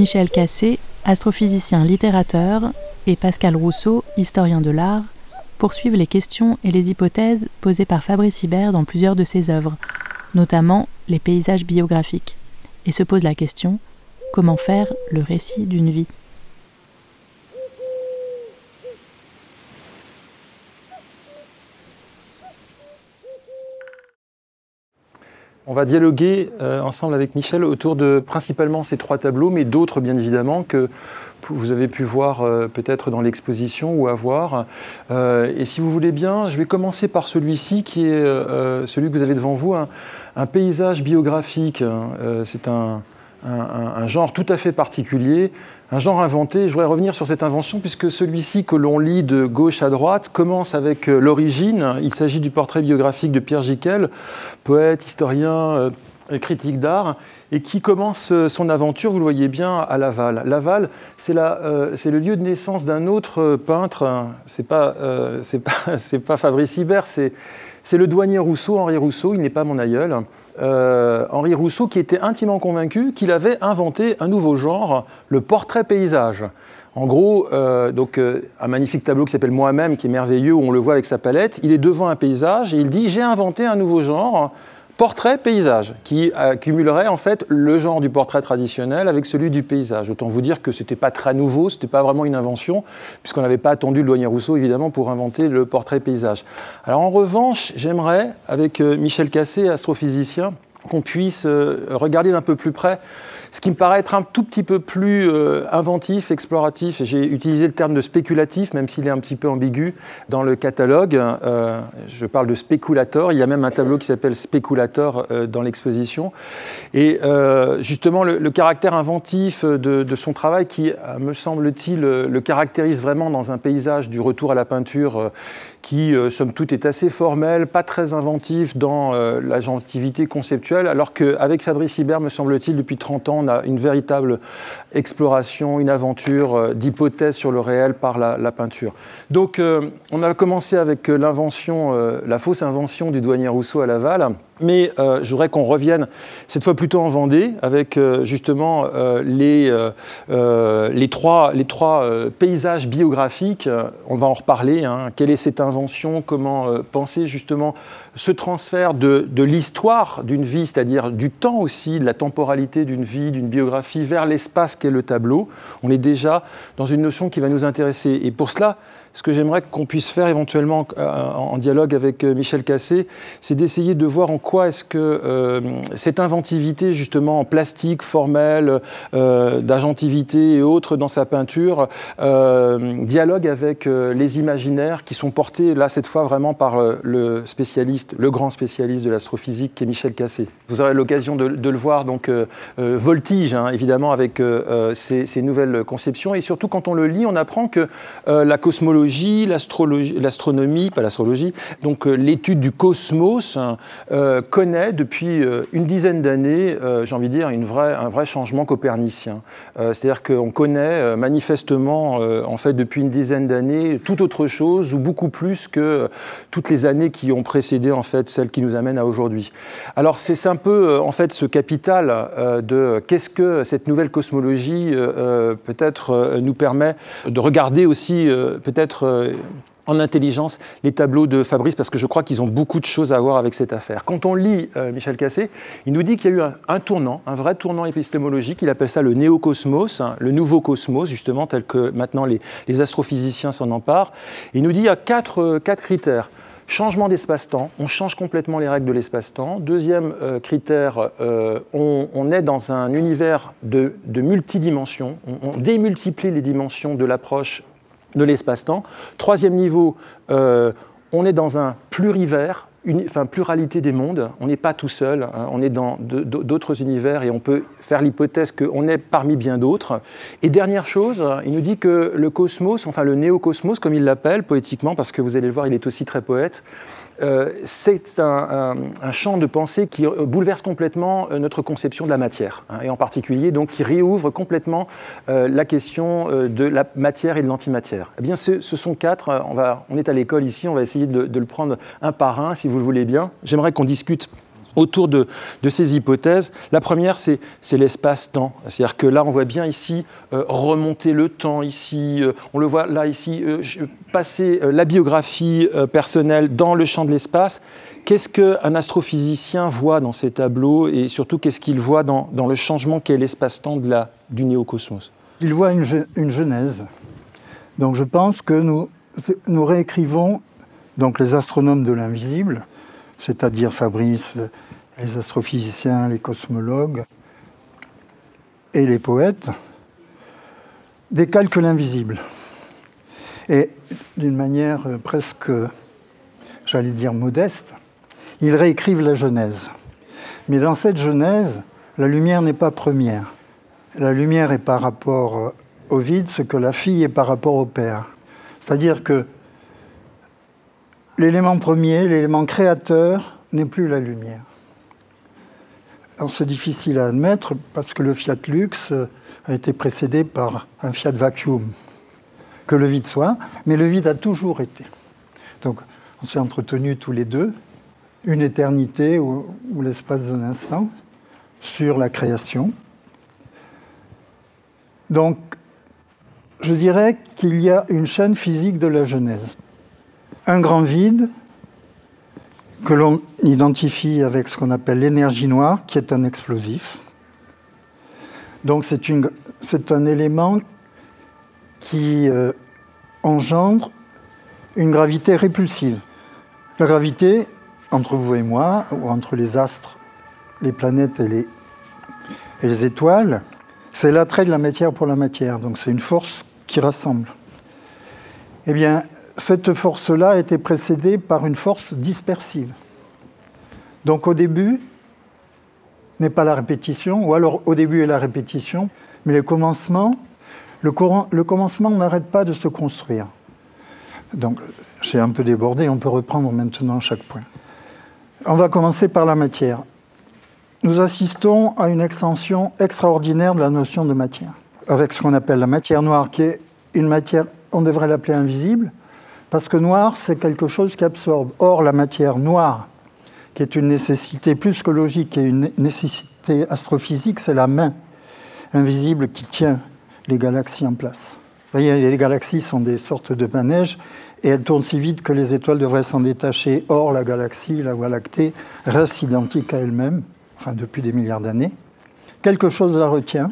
Michel Cassé, astrophysicien littérateur, et Pascal Rousseau, historien de l'art, poursuivent les questions et les hypothèses posées par Fabrice Hibert dans plusieurs de ses œuvres, notamment les paysages biographiques, et se pose la question comment faire le récit d'une vie? On va dialoguer euh, ensemble avec Michel autour de principalement ces trois tableaux, mais d'autres bien évidemment que vous avez pu voir euh, peut-être dans l'exposition ou à voir. Euh, et si vous voulez bien, je vais commencer par celui-ci qui est celui que vous avez devant vous, un, paysage biographique. C'est un, un, genre tout à fait particulier, un genre inventé. Je voudrais revenir sur cette invention puisque celui-ci que l'on lit de gauche à droite commence avec euh, l'origine. Il s'agit du portrait biographique de Pierre Giquel, poète, historien, euh, critique d'art, et qui commence euh, son aventure, vous le voyez bien, à Laval. Laval, c'est le lieu de naissance d'un autre peintre. C'est pas, pas, Fabrice Hibert, c'est le douanier Rousseau, Henri Rousseau, il n'est pas mon aïeul. Euh, Henri Rousseau qui était intimement convaincu qu'il avait inventé un nouveau genre, le portrait paysage. En gros, euh, donc, euh, un magnifique tableau qui s'appelle Moi-même, qui est merveilleux, où on le voit avec sa palette. Il est devant un paysage et il dit J'ai inventé un nouveau genre portrait-paysage, qui accumulerait en fait le genre du portrait traditionnel avec celui du paysage. Autant vous dire que ce n'était pas très nouveau, ce n'était pas vraiment une invention, puisqu'on n'avait pas attendu le douanier Rousseau évidemment pour inventer le portrait-paysage. Alors en revanche, j'aimerais, avec euh, Michel Cassé, astrophysicien, qu'on puisse euh, regarder d'un peu plus près ce qui me paraît être un tout petit peu plus euh, inventif, exploratif, j'ai utilisé le terme de spéculatif, même s'il est un petit peu ambigu dans le catalogue. Euh, je parle de spéculator. Il y a même un tableau qui s'appelle Spéculator euh, dans l'exposition. Et justement, le, caractère inventif de, de, son travail, qui, me semble-t-il, le caractérise vraiment dans un paysage du retour à la peinture qui, somme toute, est assez formel, pas très inventif dans la gentilité conceptuelle, alors qu'avec Fabrice Hibert, me semble-t-il, depuis 30 ans, on a une véritable exploration, une aventure euh, d'hypothèse sur le réel par la, peinture. Donc, on a commencé avec l'invention, la fausse invention du douanier Rousseau à Laval. Mais euh, je voudrais qu'on revienne cette fois plutôt en Vendée avec euh, justement euh, les, les, trois, les trois paysages biographiques. On va en reparler. Hein. Quelle est cette invention? Comment penser justement ce transfert de, de l'histoire d'une vie, c'est-à-dire du temps aussi, de la temporalité d'une vie, d'une biographie, vers l'espace qu'est le tableau? On est déjà dans une notion qui va nous intéresser. Et pour cela, ce que j'aimerais qu'on puisse faire éventuellement euh, en dialogue avec euh, Michel Cassé, c'est d'essayer de voir en quoi est-ce que euh, cette inventivité justement en plastique, formelle, d'agentivité et autres dans sa peinture, dialogue avec les imaginaires qui sont portés là cette fois vraiment par le spécialiste, le grand spécialiste de l'astrophysique qui est Michel Cassé. Vous aurez l'occasion de, le voir donc voltige hein, évidemment avec ces, nouvelles conceptions et surtout quand on le lit, on apprend que la cosmologie l'astronomie, pas l'astrologie, donc euh, l'étude du cosmos hein, euh, connaît depuis euh, une dizaine d'années, j'ai envie de dire, une un vrai changement copernicien. C'est-à-dire qu'on connaît manifestement, en fait, depuis une dizaine d'années, tout autre chose ou beaucoup plus que toutes les années qui ont précédé, en fait, celles qui nous amènent à aujourd'hui. Alors c'est un peu, en fait, ce capital de qu'est-ce que cette nouvelle cosmologie peut-être nous permet de regarder aussi peut-être euh, en intelligence les tableaux de Fabrice parce que je crois qu'ils ont beaucoup de choses à voir avec cette affaire. Quand on lit euh, Michel Cassé, il nous dit qu'il y a eu un, tournant, un vrai tournant épistémologique. Il appelle ça le néocosmos, hein, le nouveau cosmos, justement, tel que maintenant les, astrophysiciens s'en emparent. il nous dit qu'il y a quatre, euh, quatre critères. Changement d'espace-temps, on change complètement les règles de l'espace-temps. Deuxième critère, on, est dans un univers de, multidimensions, on, démultiplie les dimensions de l'approche de l'espace-temps. Troisième niveau, euh, on est dans un plurivers, enfin, pluralité des mondes. On n'est pas tout seul, hein. on est dans d'autres univers et on peut faire l'hypothèse qu'on est parmi bien d'autres. Et dernière chose, il nous dit que le cosmos, enfin le néocosmos, comme il l'appelle poétiquement, parce que vous allez le voir, il est aussi très poète, euh, c'est un, champ de pensée qui bouleverse complètement euh, notre conception de la matière, hein, et en particulier donc qui réouvre complètement euh, la question de la matière et de l'antimatière. Eh bien, ce, sont quatre. On, va, on est à l'école ici, on va essayer de, de, le prendre un par un, si vous le voulez bien. J'aimerais qu'on discute autour de, ces hypothèses. La première, c'est l'espace-temps. C'est-à-dire que là, on voit bien ici euh, remonter le temps, ici, euh, on le voit là, ici, euh, passer la biographie personnelle dans le champ de l'espace. Qu'est-ce qu'un astrophysicien voit dans ces tableaux et surtout qu'est-ce qu'il voit dans, le changement qu'est l'espace-temps du néocosmos? Il voit une, genèse. Donc je pense que nous, nous réécrivons donc les astronomes de l'invisible c'est-à-dire Fabrice, les astrophysiciens, les cosmologues et les poètes, décalquent l'invisible. Et d'une manière presque, j'allais dire, modeste, ils réécrivent la Genèse. Mais dans cette Genèse, la lumière n'est pas première. La lumière est par rapport au vide ce que la fille est par rapport au père. C'est-à-dire que l'élément premier, l'élément créateur, n'est plus la lumière. c'est difficile à admettre parce que le Fiat Lux a été précédé par un Fiat Vacuum, que le vide soit, mais le vide a toujours été. Donc on s'est entretenus tous les deux une éternité ou l'espace d'un instant sur la création. Donc je dirais qu'il y a une chaîne physique de la Genèse un grand vide que l'on identifie avec ce qu'on appelle l'énergie noire, qui est un explosif. Donc c'est un élément qui euh, engendre une gravité répulsive. La gravité, entre vous et moi, ou entre les astres, les planètes et les, et les étoiles, c'est l'attrait de la matière pour la matière. Donc c'est une force qui rassemble. Eh bien, cette force-là été précédée par une force dispersive. Donc au début n'est pas la répétition, ou alors au début est la répétition, mais le commencement, le, le commencement n'arrête pas de se construire. Donc j'ai un peu débordé, on peut reprendre maintenant chaque point. On va commencer par la matière. Nous assistons à une extension extraordinaire de la notion de matière, avec ce qu'on appelle la matière noire, qui est une matière, on devrait l'appeler invisible, parce que noir, c'est quelque chose qui absorbe. Or, la matière noire, qui est une nécessité plus que logique et une nécessité astrophysique, c'est la main invisible qui tient les galaxies en place. Vous voyez, les galaxies sont des sortes de manèges et elles tournent si vite que les étoiles devraient s'en détacher. Or, la galaxie, la Voie lactée, reste identique à elle-même, enfin depuis des milliards d'années. Quelque chose la retient,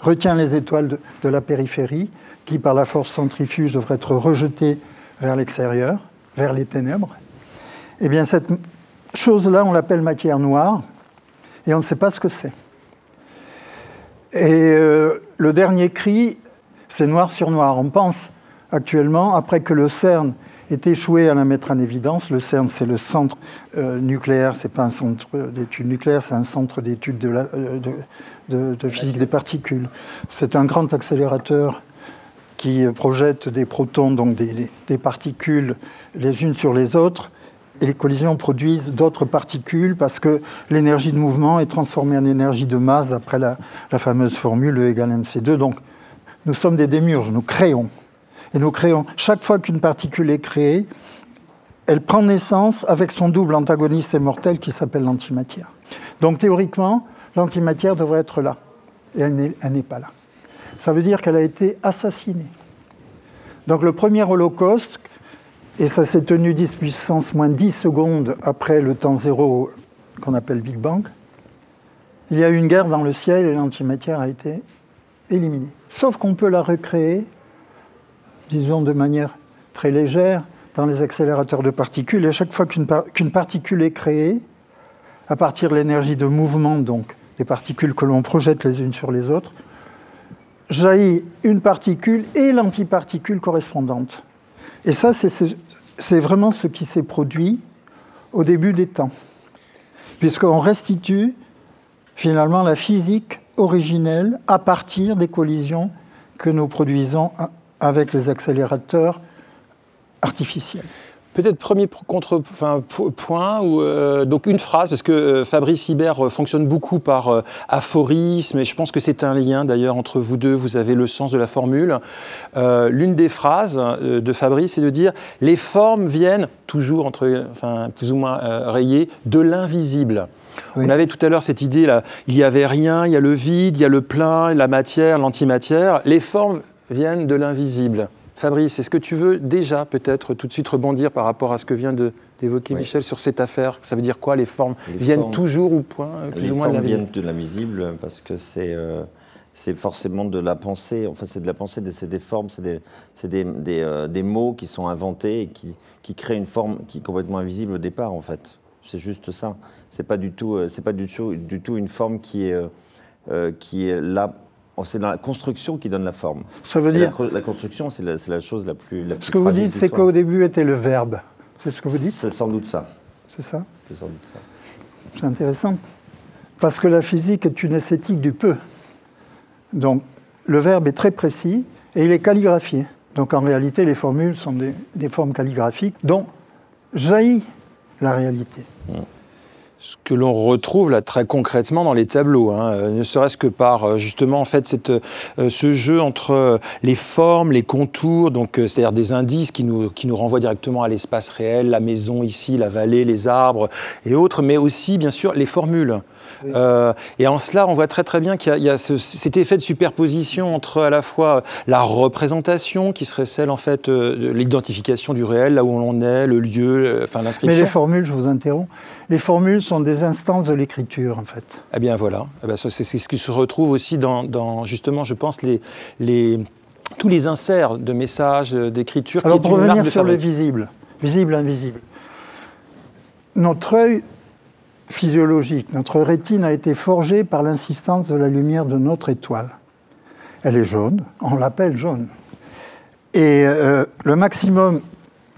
retient les étoiles de, de, la périphérie, qui par la force centrifuge devraient être rejetées vers l'extérieur, vers les ténèbres, eh bien cette chose-là, on l'appelle matière noire, et on ne sait pas ce que c'est. Et euh, le dernier cri, c'est noir sur noir. On pense actuellement, après que le CERN ait échoué à la mettre en évidence, le CERN c'est le centre euh, nucléaire, c'est pas un centre d'études nucléaires, c'est un centre d'études de, euh, de, physique des particules. C'est un grand accélérateur qui projettent des protons, donc des, particules les unes sur les autres, et les collisions produisent d'autres particules parce que l'énergie de mouvement est transformée en énergie de masse d'après la, fameuse formule E égale mc2. Donc nous sommes des démiurges, nous créons. Et nous créons, chaque fois qu'une particule est créée, elle prend naissance avec son double antagoniste et mortel qui s'appelle l'antimatière. Donc théoriquement, l'antimatière devrait être là. Et elle n'est pas là ça veut dire qu'elle a été assassinée. Donc le premier holocauste, et ça s'est tenu 10 puissance moins 10 secondes après le temps zéro qu'on appelle Big Bang, il y a eu une guerre dans le ciel et l'antimatière a été éliminée. Sauf qu'on peut la recréer, disons de manière très légère, dans les accélérateurs de particules. Et à chaque fois qu'une particule est créée, à partir de l'énergie de mouvement, donc des particules que l'on projette les unes sur les autres, jaillit une particule et l'antiparticule correspondante. Et ça, c'est vraiment ce qui s'est produit au début des temps, puisqu'on restitue finalement la physique originelle à partir des collisions que nous produisons avec les accélérateurs artificiels. Peut-être premier contre, enfin, point, ou, euh, donc une phrase, parce que euh, Fabrice Hibert euh, fonctionne beaucoup par aphorisme, et je pense que c'est un lien d'ailleurs entre vous deux, vous avez le sens de la formule. L'une des phrases de Fabrice, c'est de dire les formes viennent, toujours entre, enfin, plus ou moins rayées, de l'invisible. On avait tout à l'heure cette idée là, il n'y avait rien, il y a le vide, il y a le plein, la matière, l'antimatière. Les formes viennent de l'invisible. Fabrice, est-ce que tu veux déjà peut-être tout de suite rebondir par rapport à ce que vient d'évoquer Michel sur cette affaire? Ça veut dire quoi les formes? Viennent toujours au point plus Les ou moins formes viennent de l'invisible parce que c'est euh, c'est forcément de la pensée. Enfin, c'est de la pensée, c'est des formes, c'est des, des, des, euh, des, mots qui sont inventés et qui, qui créent une forme qui est complètement invisible au départ en fait. C'est juste ça. C'est pas du tout, euh, c'est pas du tout, du tout une forme qui est qui est là c'est dans la construction qui donne la forme. Ça veut dire la, construction, c'est la, chose la plus. La ce que vous dites, c'est qu'au début était le verbe. C'est ce que vous dites C'est sans doute ça. C'est ça C'est sans doute ça. C'est intéressant. Parce que la physique est une esthétique du peu. Donc, le verbe est très précis et il est calligraphié. Donc, en réalité, les formules sont des, formes calligraphiques dont jaillit la réalité. Mmh ce que l'on retrouve là très concrètement dans les tableaux, hein, euh, ne serait-ce que par euh, justement en fait cette, euh, ce jeu entre les formes, les contours, donc c'est-à-dire des indices qui nous, qui nous renvoient directement à l'espace réel, la maison ici, la vallée, les arbres et autres, mais aussi bien sûr les formules. Euh, et en cela, on voit très très bien qu'il y a, cet effet de superposition entre à la fois la représentation, qui serait celle en fait de l'identification du réel, là où on est, le lieu, enfin l'inscription. Mais les formules, je vous interromps, les formules sont des instances de l'écriture, en fait. Eh bien, voilà. Eh c'est ce qui se retrouve aussi dans, justement, je pense, les, les, tous les inserts de messages, d'écriture. Alors, pour revenir sur le visible, visible, invisible, notre œil physiologique, notre rétine a été forgée par l'insistance de la lumière de notre étoile. Elle est jaune, on l'appelle jaune. Et euh, le maximum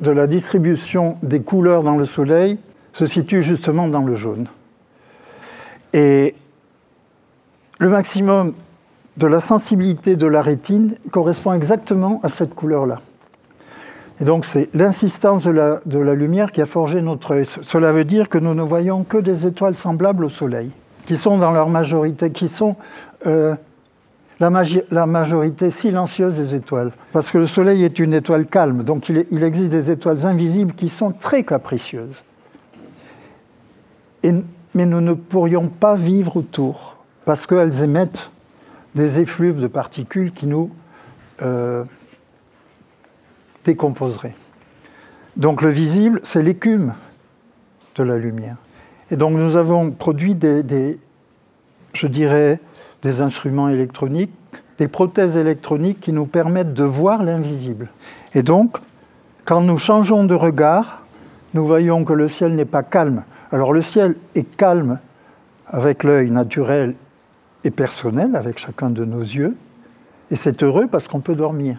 de la distribution des couleurs dans le Soleil se situe justement dans le jaune. Et le maximum de la sensibilité de la rétine correspond exactement à cette couleur-là. Et donc c'est l'insistance de la, lumière qui a forgé notre œil. Cela veut dire que nous ne voyons que des étoiles semblables au Soleil, qui sont dans leur majorité, qui sont euh, la, majorité silencieuse des étoiles. Parce que le Soleil est une étoile calme, donc il, il existe des étoiles invisibles qui sont très capricieuses mais nous ne pourrions pas vivre autour, parce qu'elles émettent des effluves de particules qui nous euh, décomposeraient. Donc le visible, c'est l'écume de la lumière. Et donc nous avons produit des, je dirais, des instruments électroniques, des prothèses électroniques qui nous permettent de voir l'invisible. Et donc, quand nous changeons de regard, nous voyons que le ciel n'est pas calme, alors le ciel est calme avec l'œil naturel et personnel, avec chacun de nos yeux, et c'est heureux parce qu'on peut dormir.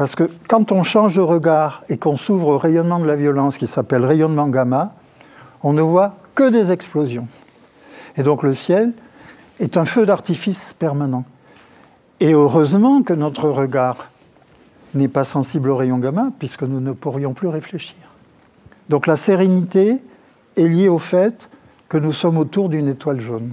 Parce que quand on change de regard et qu'on s'ouvre au rayonnement de la violence qui s'appelle rayonnement gamma, on ne voit que des explosions. Et donc le ciel est un feu d'artifice permanent. Et heureusement que notre regard n'est pas sensible au rayon gamma, puisque nous ne pourrions plus réfléchir. Donc la sérénité, est lié au fait que nous sommes autour d'une étoile jaune.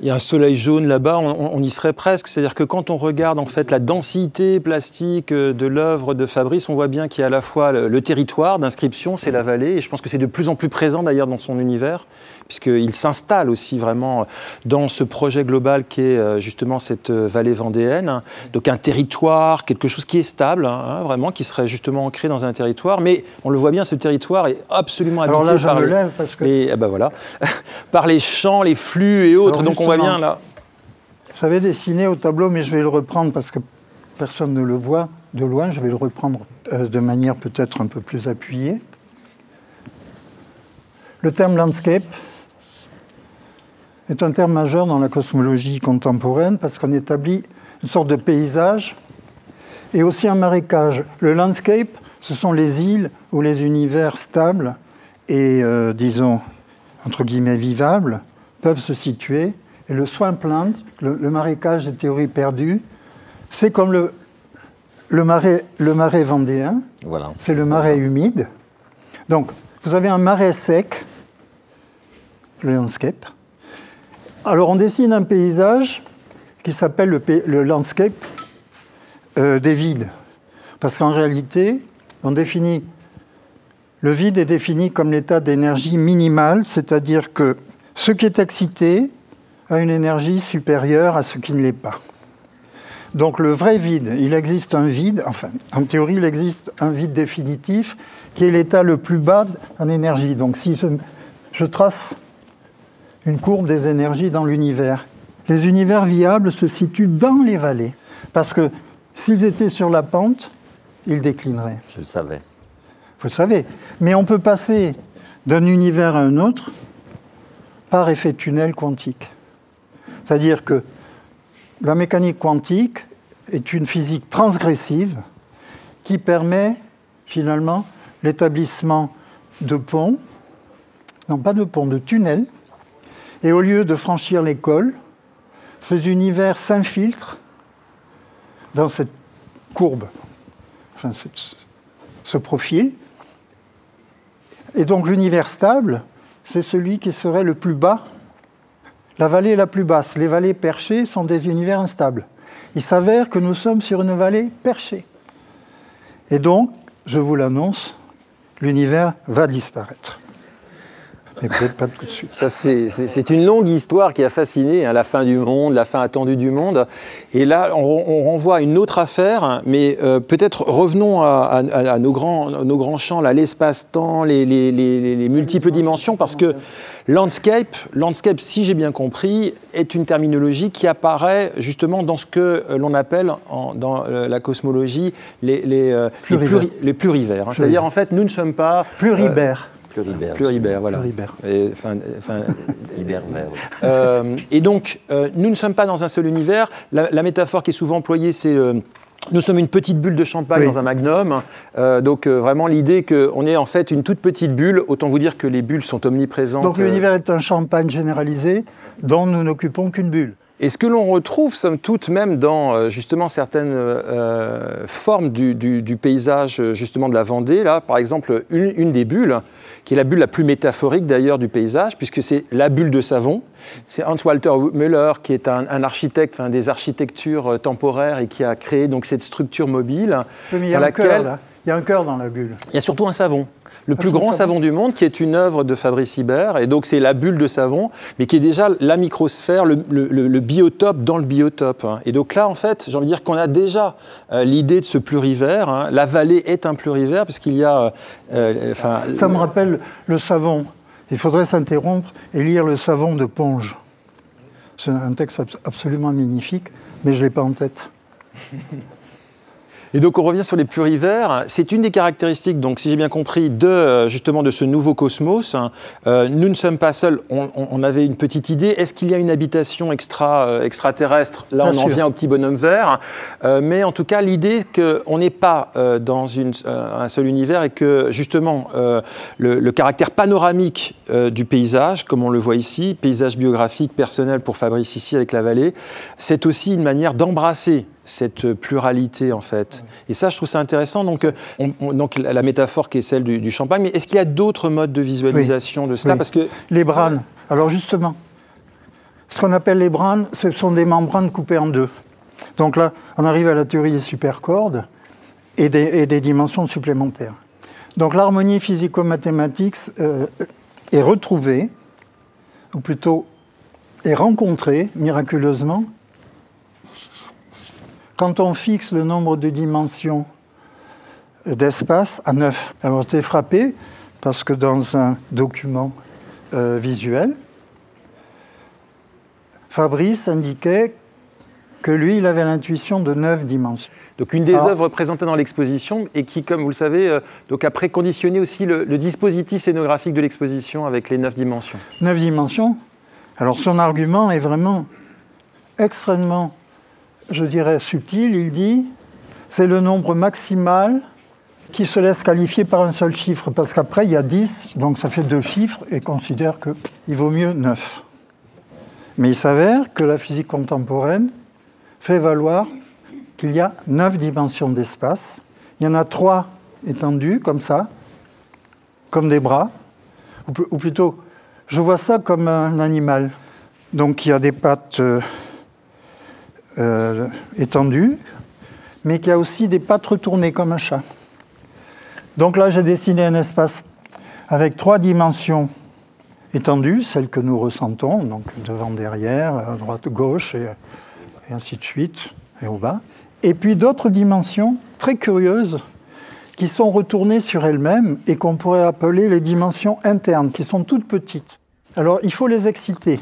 Il y a un soleil jaune là-bas, on, y serait presque. C'est-à-dire que quand on regarde en fait la densité plastique euh, de l'œuvre de Fabrice, on voit bien qu'il y a à la fois le territoire d'inscription, c'est la vallée, et je pense que c'est de plus en plus présent d'ailleurs dans son univers puisqu'il s'installe aussi vraiment dans ce projet global qui est euh, justement cette euh, vallée vendéenne. Donc un territoire, quelque chose qui est stable, hein, vraiment, qui serait justement ancré dans un territoire. Mais on le voit bien, ce territoire est absolument habité Alors là, je par, me lève parce que... les, eh ben voilà, par les champs, les flux et autres. Donc on voit bien là. J'avais dessiné au tableau, mais je vais le reprendre parce que personne ne le voit de loin. Je vais le reprendre euh, de manière peut-être un peu plus appuyée. Le terme landscape, est un terme majeur dans la cosmologie contemporaine parce qu'on établit une sorte de paysage et aussi un marécage. Le landscape, ce sont les îles ou les univers stables et, euh, disons, entre guillemets, vivables, peuvent se situer. Et le swampland, le, le marécage des théories perdues, c'est comme le, le, marais, le marais vendéen, Voilà. c'est le marais humide. Donc, vous avez un marais sec, le landscape. Alors, on dessine un paysage qui s'appelle le, landscape euh, des vides. Parce qu'en réalité, on définit. Le vide est défini comme l'état d'énergie minimale, c'est-à-dire que ce qui est excité a une énergie supérieure à ce qui ne l'est pas. Donc le vrai vide, il existe un vide, enfin en théorie il existe un vide définitif qui est l'état le plus bas en énergie. Donc si je trace une courbe des énergies dans l'univers, les univers viables se situent dans les vallées. Parce que s'ils étaient sur la pente, ils déclineraient. Je le savais. Vous le savez. Mais on peut passer d'un univers à un autre par effet tunnel quantique. C'est-à-dire que la mécanique quantique est une physique transgressive qui permet finalement l'établissement de ponts, non pas de ponts, de tunnels, et au lieu de franchir l'école, ces univers s'infiltrent dans cette courbe, enfin ce profil. Et donc l'univers stable, c'est celui qui serait le plus bas. La vallée la plus basse. Les vallées perchées sont des univers instables. Il s'avère que nous sommes sur une vallée perchée. Et donc, je vous l'annonce, l'univers va disparaître. Mais peut-être pas tout de suite. Ça, c'est- une longue histoire qui a fasciné, hein, la fin du monde, la fin attendue du monde. Et là, on, on renvoie à une autre affaire, mais euh, peut-être revenons à, à- à nos, grands, nos grands champs, l'espace-temps, les, les- les- les- les multiples dimensions, parce que landscape, landscape, si j'ai bien compris, est une terminologie qui apparaît justement dans ce que euh, l'on appelle en- dans euh, la cosmologie les, euh, Plurivers. pluri- les plurivers. hein. C'est-à-dire, en fait, nous ne sommes pas... Pluribert. Pluribert. Pluribert, voilà. Pluribert. Et, euh, et donc, euh, nous ne sommes pas dans un seul univers. La, la métaphore qui est souvent employée, c'est euh, nous sommes une petite bulle de champagne Oui. dans un magnum. Euh, donc, euh, vraiment, l'idée qu'on est en fait une toute petite bulle, autant vous dire que les bulles sont omniprésentes. Donc euh, l'univers est un champagne généralisé dont nous n'occupons qu'une bulle. Et ce que l'on retrouve, somme toute, même dans justement certaines euh, formes du, du- du paysage justement de la Vendée, là, par exemple, une, une des bulles, qui est la bulle la plus métaphorique d'ailleurs du paysage, puisque c'est la bulle de savon. C'est Hans Walter Müller, qui est un, un architecte, enfin, des architectures euh, temporaires et qui a créé donc cette structure mobile Oui, mais il y dans a un cœur laquelle là. Il y a un cœur dans la bulle. il y a surtout un savon. Le plus c'est un grand savon. savon du monde, qui est une œuvre de Fabrice Hibert, et donc c'est la bulle de savon, mais qui est déjà la microsphère, le, le- le- le biotope dans le biotope. hein. Et donc là, en fait, j'ai envie de dire qu'on a déjà euh, l'idée de ce plurivers. hein. La vallée est un plurivers, parce qu'il y a... euh, euh, enfin, Ça me rappelle le savon. Il faudrait s'interrompre et lire le savon de Ponge. C'est un texte abs- absolument magnifique, mais je ne l'ai pas en tête. Et donc on revient sur les plurivers. C'est une des caractéristiques, donc si j'ai bien compris, de euh, justement de ce nouveau cosmos. hein. Euh, nous ne sommes pas seuls. On, avait une petite idée. Est-ce qu'il y a une habitation extra euh, extraterrestre? Là, Bien on en vient au petit bonhomme vert. Euh, mais en tout cas, l'idée qu'on n'est pas dans une, un seul univers et que justement le, le caractère panoramique du paysage, comme on le voit ici, paysage biographique personnel pour Fabrice ici avec la vallée, c'est aussi une manière d'embrasser cette pluralité en fait. Et ça, je trouve ça intéressant. Donc, euh, on- on- donc la métaphore qui est celle du, du champagne, mais est-ce qu'il y a d'autres modes de visualisation de cela? Oui. Parce que Les branes. Alors justement, ce qu'on appelle les branes, ce sont des membranes coupées en deux. Donc là, on arrive à la théorie des supercordes et des, et des dimensions supplémentaires. Donc l'harmonie physico-mathématique euh, est retrouvée, ou plutôt est rencontrée miraculeusement, quand on fixe le nombre de dimensions d'espace à 9. Alors j'étais frappé parce que dans un document euh, visuel, Fabrice indiquait que lui, il avait l'intuition de 9 dimensions. donc une des Alors- œuvres présentées dans l'exposition et qui, comme vous le savez, euh, donc a préconditionné aussi le, le dispositif scénographique de l'exposition avec les neuf dimensions. 9 dimensions. Alors son argument est vraiment extrêmement, je dirais, subtil. Il dit, c'est le nombre maximal qui se laisse qualifier par un seul chiffre, parce qu'après, il y a 10, donc ça fait deux chiffres, et considère qu'il vaut mieux 9. Mais il s'avère que la physique contemporaine fait valoir qu'il y a 9 dimensions d'espace. Il y en a 3 étendues, comme ça, comme des bras, ou, plutôt, je vois ça comme un animal. Donc il y a des pattes euh, mais qui a aussi des pattes retournées comme un chat. Donc là, j'ai dessiné un espace avec trois dimensions étendues, celles que nous ressentons, donc devant, derrière, droite, gauche, et ainsi de suite, et au bas. Et puis d'autres dimensions très curieuses qui sont retournées sur elles-mêmes et qu'on pourrait appeler les dimensions internes, qui sont toutes petites. Alors il faut les exciter.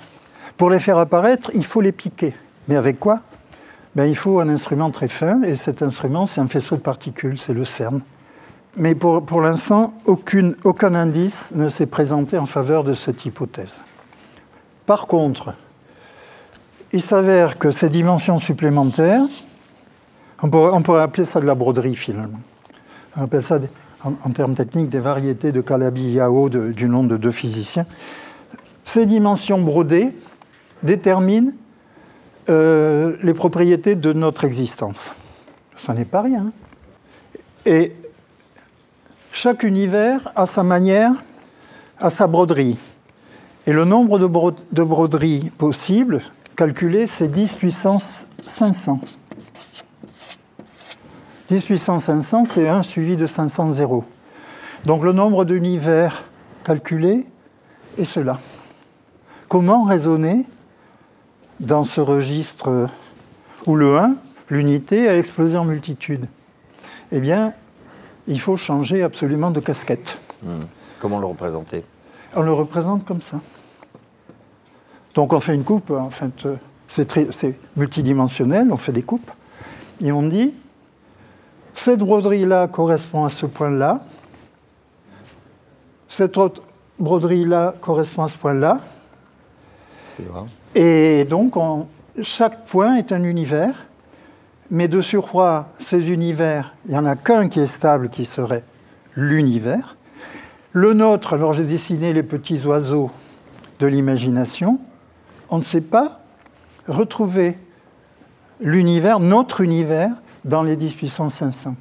Pour les faire apparaître, il faut les piquer. Mais avec quoi? Ben, Il faut un instrument très fin, et cet instrument, c'est un faisceau de particules, c'est le CERN. Mais pour, pour l'instant, aucun indice ne s'est présenté en faveur de cette hypothèse. Par contre, il s'avère que ces dimensions supplémentaires, on pourrait, appeler ça de la broderie finalement. On appelle ça, en, termes techniques, des variétés de Calabi-Yau du nom de deux physiciens. Ces dimensions brodées déterminent euh, les propriétés de notre existence. Ça n'est pas rien. Et chaque univers a sa manière, a sa broderie. Et le nombre de, de broderies possibles, calculé, c'est 10 puissance 500. 10 puissance 500, c'est 1 suivi de 500 zéros. Donc le nombre d'univers calculé est cela. Comment raisonner dans ce registre où le 1, l'unité, a explosé en multitude Eh bien, il faut changer absolument de casquette. Hmm. Comment le représenter? On le représente comme ça. Donc on fait une coupe, en fait, c'est multidimensionnel, on fait des coupes, et on dit, cette broderie-là correspond à ce point-là, cette autre broderie-là correspond à ce point-là, et donc chaque point est un univers, mais de surcroît, ces univers, il n'y en a qu'un qui est stable, qui serait l'univers. Le nôtre, alors j'ai dessiné les petits oiseaux de l'imagination, on ne sait pas retrouver l'univers, notre univers, dans les 10 puissance 500.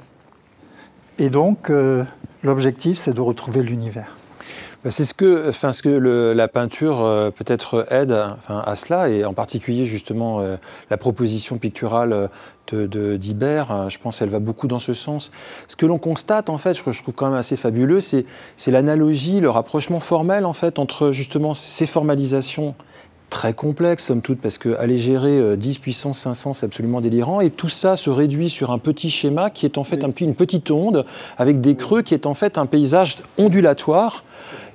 Et donc, euh, l'objectif, c'est de retrouver l'univers. Bah, c'est ce que, enfin, ce que la peinture euh, peut-être aide enfin, à cela, et en particulier justement euh, la proposition picturale de, d'Ibert, je pense qu'elle va beaucoup dans ce sens. Ce que l'on constate, en fait, je, je trouve quand même assez fabuleux, c'est l'analogie, le rapprochement formel, en fait, entre justement ces formalisations très complexe, somme toute, parce qu'aller gérer 10 euh, puissance 500, c'est absolument délirant. Et tout ça se réduit sur un petit schéma qui est en fait un, une petite onde avec des creux qui est en fait un paysage ondulatoire.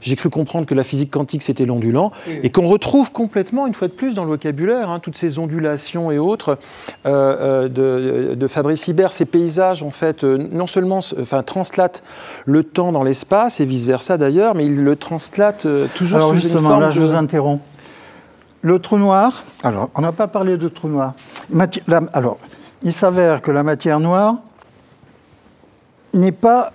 J'ai cru comprendre que la physique quantique, c'était l'ondulant, et qu'on retrouve complètement, une fois de plus, dans le vocabulaire, hein, toutes ces ondulations et autres euh, euh, de, de, Fabrice Hibert. Ces paysages, en fait, non seulement enfin, translatent le temps dans l'espace, et vice-versa d'ailleurs, mais ils le translatent toujours Alors sous justement, une forme là, je vous interromps. Le trou noir, alors on n'a pas parlé de trou noir. alors, il s'avère que la matière noire n'est pas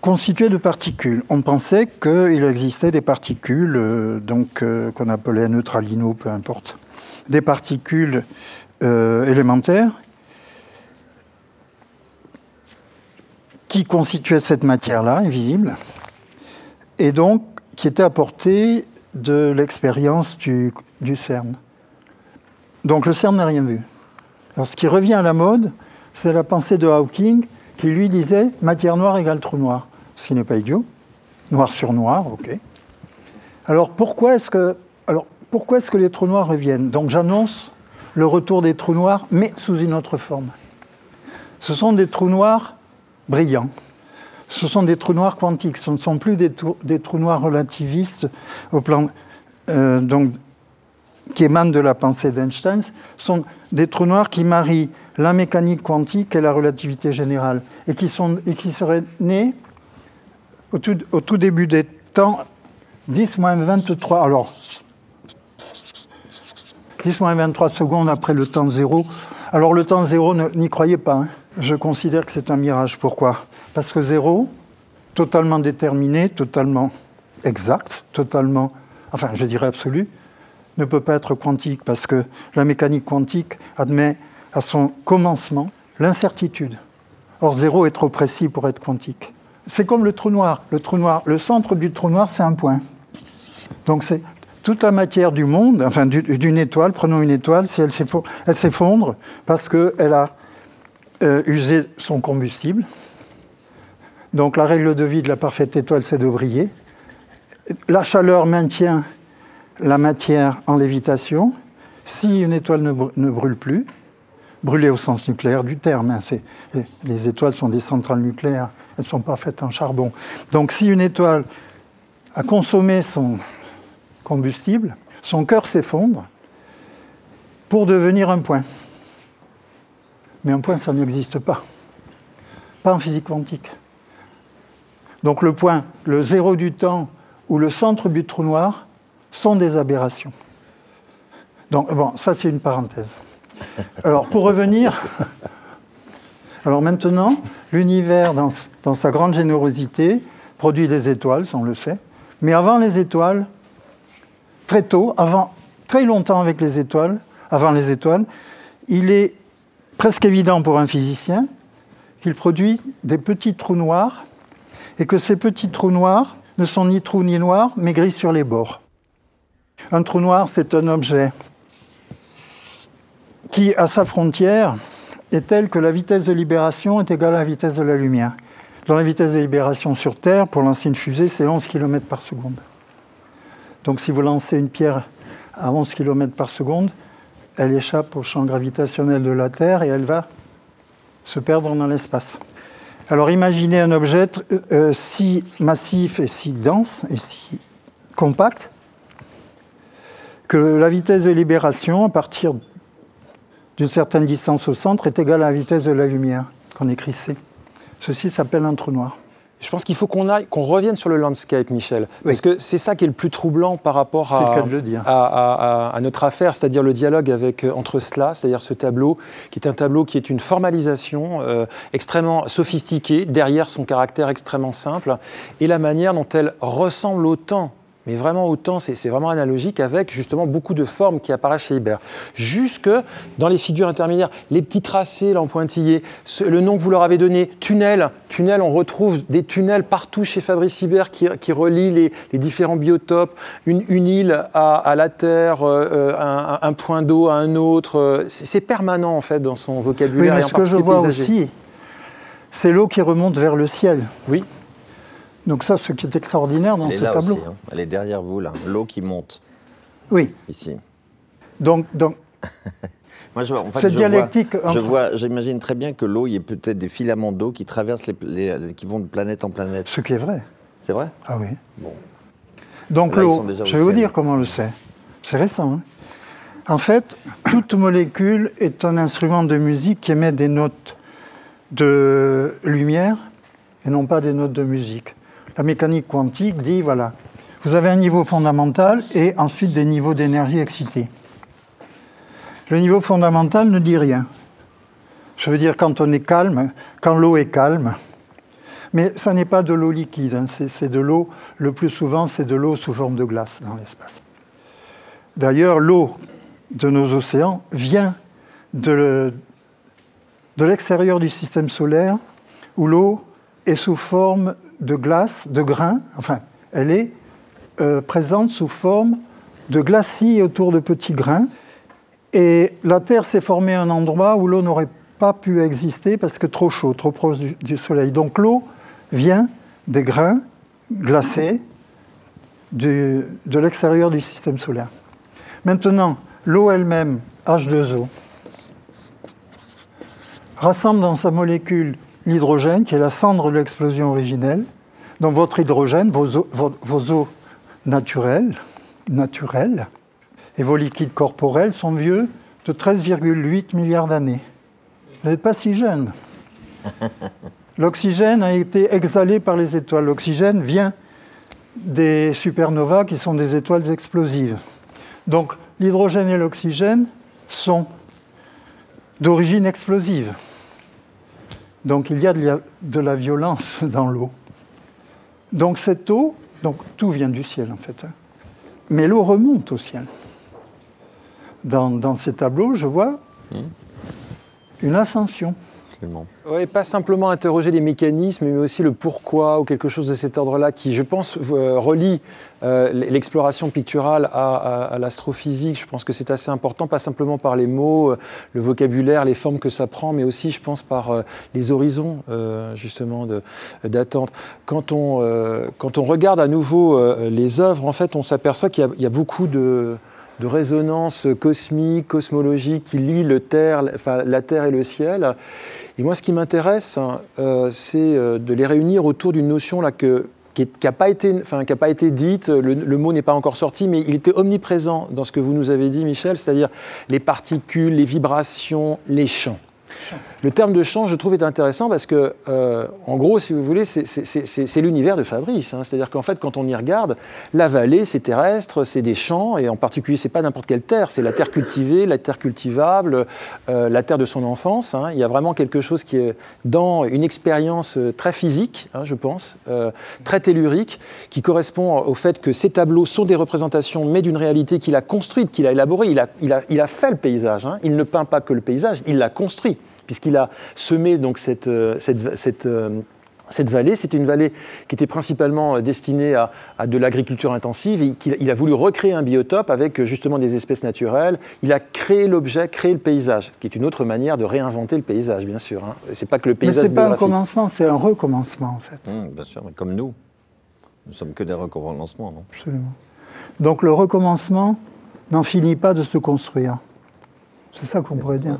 constituée de particules. On pensait qu'il existait des particules, euh, donc euh, qu'on appelait neutralino, peu importe, des particules euh, élémentaires qui constituaient cette matière-là, invisible, et donc qui étaient apportées de l'expérience du, CERN. Donc le CERN n'a rien vu. Alors ce qui revient à la mode, c'est la pensée de Hawking qui lui disait matière noire égale trou noir, ce qui n'est pas idiot. Noir sur noir, ok. Alors pourquoi est-ce que, alors, pourquoi est-ce que les trous noirs reviennent? Donc j'annonce le retour des trous noirs, mais sous une autre forme. Ce sont des trous noirs brillants ce sont des trous noirs quantiques, ce ne sont plus des, trous, noirs relativistes au plan, euh, donc, qui émanent de la pensée d'Einstein, ce sont des trous noirs qui marient la mécanique quantique et la relativité générale, et qui, sont, et qui seraient nés au tout, début des temps 10-23. Alors, 10-23 secondes après le temps zéro. Alors le temps zéro, n'y croyez pas. Hein. Je considère que c'est un mirage. Pourquoi? Parce que zéro, totalement déterminé, totalement exact, totalement, enfin je dirais absolu, ne peut pas être quantique parce que la mécanique quantique admet à son commencement l'incertitude. Or, zéro est trop précis pour être quantique. C'est comme le trou noir. Le trou noir, le centre du trou noir, c'est un point. Donc c'est toute la matière du monde, enfin d'une étoile, prenons une étoile, si elle s'effondre parce qu'elle a euh, usé son combustible. Donc la règle de vie de la parfaite étoile, c'est de briller. La chaleur maintient la matière en lévitation. Si une étoile ne, brûle plus, brûler au sens nucléaire du terme, hein, les, les, étoiles sont des centrales nucléaires, elles sont pas faites en charbon. Donc si une étoile a consommé son combustible, son cœur s'effondre pour devenir un point. Mais un point, ça n'existe pas. Pas en physique quantique. Donc le point, le zéro du temps ou le centre du trou noir sont des aberrations. Donc bon, ça c'est une parenthèse. Alors pour revenir, alors maintenant, l'univers dans, sa grande générosité produit des étoiles, on le sait. Mais avant les étoiles, très tôt, avant, très longtemps avec les étoiles, avant les étoiles, il est presque évident pour un physicien qu'il produit des petits trous noirs et que ces petits trous noirs ne sont ni trous ni noirs, mais gris sur les bords. Un trou noir, c'est un objet qui, à sa frontière, est tel que la vitesse de libération est égale à la vitesse de la lumière. Dans la vitesse de libération sur Terre, pour lancer une fusée, c'est 11 km par seconde. Donc si vous lancez une pierre à 11 km par seconde, elle échappe au champ gravitationnel de la Terre et elle va se perdre dans l'espace. Alors imaginez un objet euh, euh, si massif et si dense et si compact que la vitesse de libération à partir d'une certaine distance au centre est égale à la vitesse de la lumière, qu'on écrit C. Ceci s'appelle un trou noir. Je pense qu'il faut qu'on qu'on revienne sur le landscape, Michel, parce que c'est ça qui est le plus troublant par rapport à, à, notre affaire, c'est-à-dire le dialogue avec, euh, entre cela, c'est-à-dire ce tableau, qui est un tableau qui est une formalisation euh, extrêmement sophistiquée, derrière son caractère extrêmement simple, et la manière dont elle ressemble autant mais vraiment autant, c'est vraiment analogique avec justement beaucoup de formes qui apparaissent chez Hibert. Jusque dans les figures intermédiaires, les petits tracés là en pointillé, le nom que vous leur avez donné, tunnel, tunnel, on retrouve des tunnels partout chez Fabrice Hibert qui, qui relient les, différents biotopes, une, île à, la Terre, euh, euh, un, point d'eau à un autre, c'est permanent en fait dans son vocabulaire. Oui, mais ce que je vois aussi, c'est l'eau qui remonte vers le ciel. Oui. Donc ça, ce qui est extraordinaire dans ce tableau. Aussi, hein. Elle est derrière vous, là. L'eau qui monte. Oui. Ici. Donc, donc Moi, je, en cette dialectique. je vois, j'imagine très bien que l'eau, il y a peut-être des filaments d'eau qui traversent les, qui vont de planète en planète. Ce qui est vrai. C'est vrai? Ah oui. Bon. Donc l'eau, je vais vous dire comment on le sait. C'est récent. Hein en fait, toute molécule est un instrument de musique qui émet des notes de lumière et non pas des notes de musique la mécanique quantique dit, voilà, vous avez un niveau fondamental et ensuite des niveaux d'énergie excités. Le niveau fondamental ne dit rien. Je veux dire, quand on est calme, quand l'eau est calme, mais ça n'est pas de l'eau liquide, hein, c'est de l'eau, le plus souvent, c'est de l'eau sous forme de glace dans l'espace. D'ailleurs, l'eau de nos océans vient de l'extérieur du système solaire, où l'eau est sous forme de glace, de grains, enfin, elle est euh, présente sous forme de glacis autour de petits grains. Et la Terre s'est formée à un endroit où l'eau n'aurait pas pu exister parce que trop chaud, trop proche du, Soleil. Donc l'eau vient des grains glacés de l'extérieur du système solaire. Maintenant, l'eau elle-même, H2O, rassemble dans sa molécule l'hydrogène, qui est la cendre de l'explosion originelle. Donc votre hydrogène, vos eaux, naturelles, naturelles et vos liquides corporels sont vieux de 13,8 milliards d'années. Vous n'êtes pas si jeune. L'oxygène a été exhalé par les étoiles. L'oxygène vient des supernovas qui sont des étoiles explosives. Donc l'hydrogène et l'oxygène sont d'origine explosive. Donc il y a de la, violence dans l'eau. Donc cette eau, donc tout vient du ciel en fait. Hein. Mais l'eau remonte au ciel. Dans, ces tableaux, je vois hmm. une ascension. Oui, pas simplement interroger les mécanismes, mais aussi le pourquoi ou quelque chose de cet ordre-là qui, je pense, euh, relie euh, l'exploration picturale à, l'astrophysique. Je pense que c'est assez important, pas simplement par les mots, euh, le vocabulaire, les formes que ça prend, mais aussi, je pense, par les horizons, justement, d'attente. Quand, on, quand on regarde à nouveau les œuvres, en fait, on s'aperçoit qu'il y, a beaucoup de de résonance cosmique, cosmologique qui lie la Terre et le ciel. Et moi, ce qui m'intéresse, euh, c'est euh, de les réunir autour d'une notion là, qui n'a pas, été, enfin, pas été dite, le mot n'est pas encore sorti, mais il était omniprésent dans ce que vous nous avez dit, Michel, c'est-à-dire les particules, les vibrations, les champs. Le terme de champ, je trouve, est intéressant parce que, euh, en gros, si vous voulez, c'est l'univers de Fabrice. Hein. C'est-à-dire qu'en fait, quand on y regarde, la vallée, c'est terrestre, c'est des champs, et en particulier, c'est pas n'importe quelle terre, c'est la terre cultivée, la terre cultivable, euh, la terre de son enfance. Hein. Il y a vraiment quelque chose qui est dans une expérience euh, très physique, hein, je pense, très tellurique, qui correspond au fait que ces tableaux sont des représentations, mais d'une réalité qu'il a construite, qu'il a élaborée. Il a, fait le paysage. Il ne peint pas que le paysage, il l'a construit puisqu'il a semé donc cette, euh, cette, euh, cette, vallée. C'était une vallée qui était principalement euh, destinée à, de l'agriculture intensive et il, a voulu recréer un biotope avec justement des espèces naturelles. Il a créé l'objet, créé le paysage, qui est une autre manière de réinventer le paysage, bien sûr. Hein. C'est pas que le paysage. Mais c'est pas un commencement, c'est un recommencement en fait. Mmh, bien sûr, comme nous. Nous sommes que des recommencements, non? Absolument. Donc le recommencement n'en finit pas de se construire. C'est ça qu'on pourrait dire.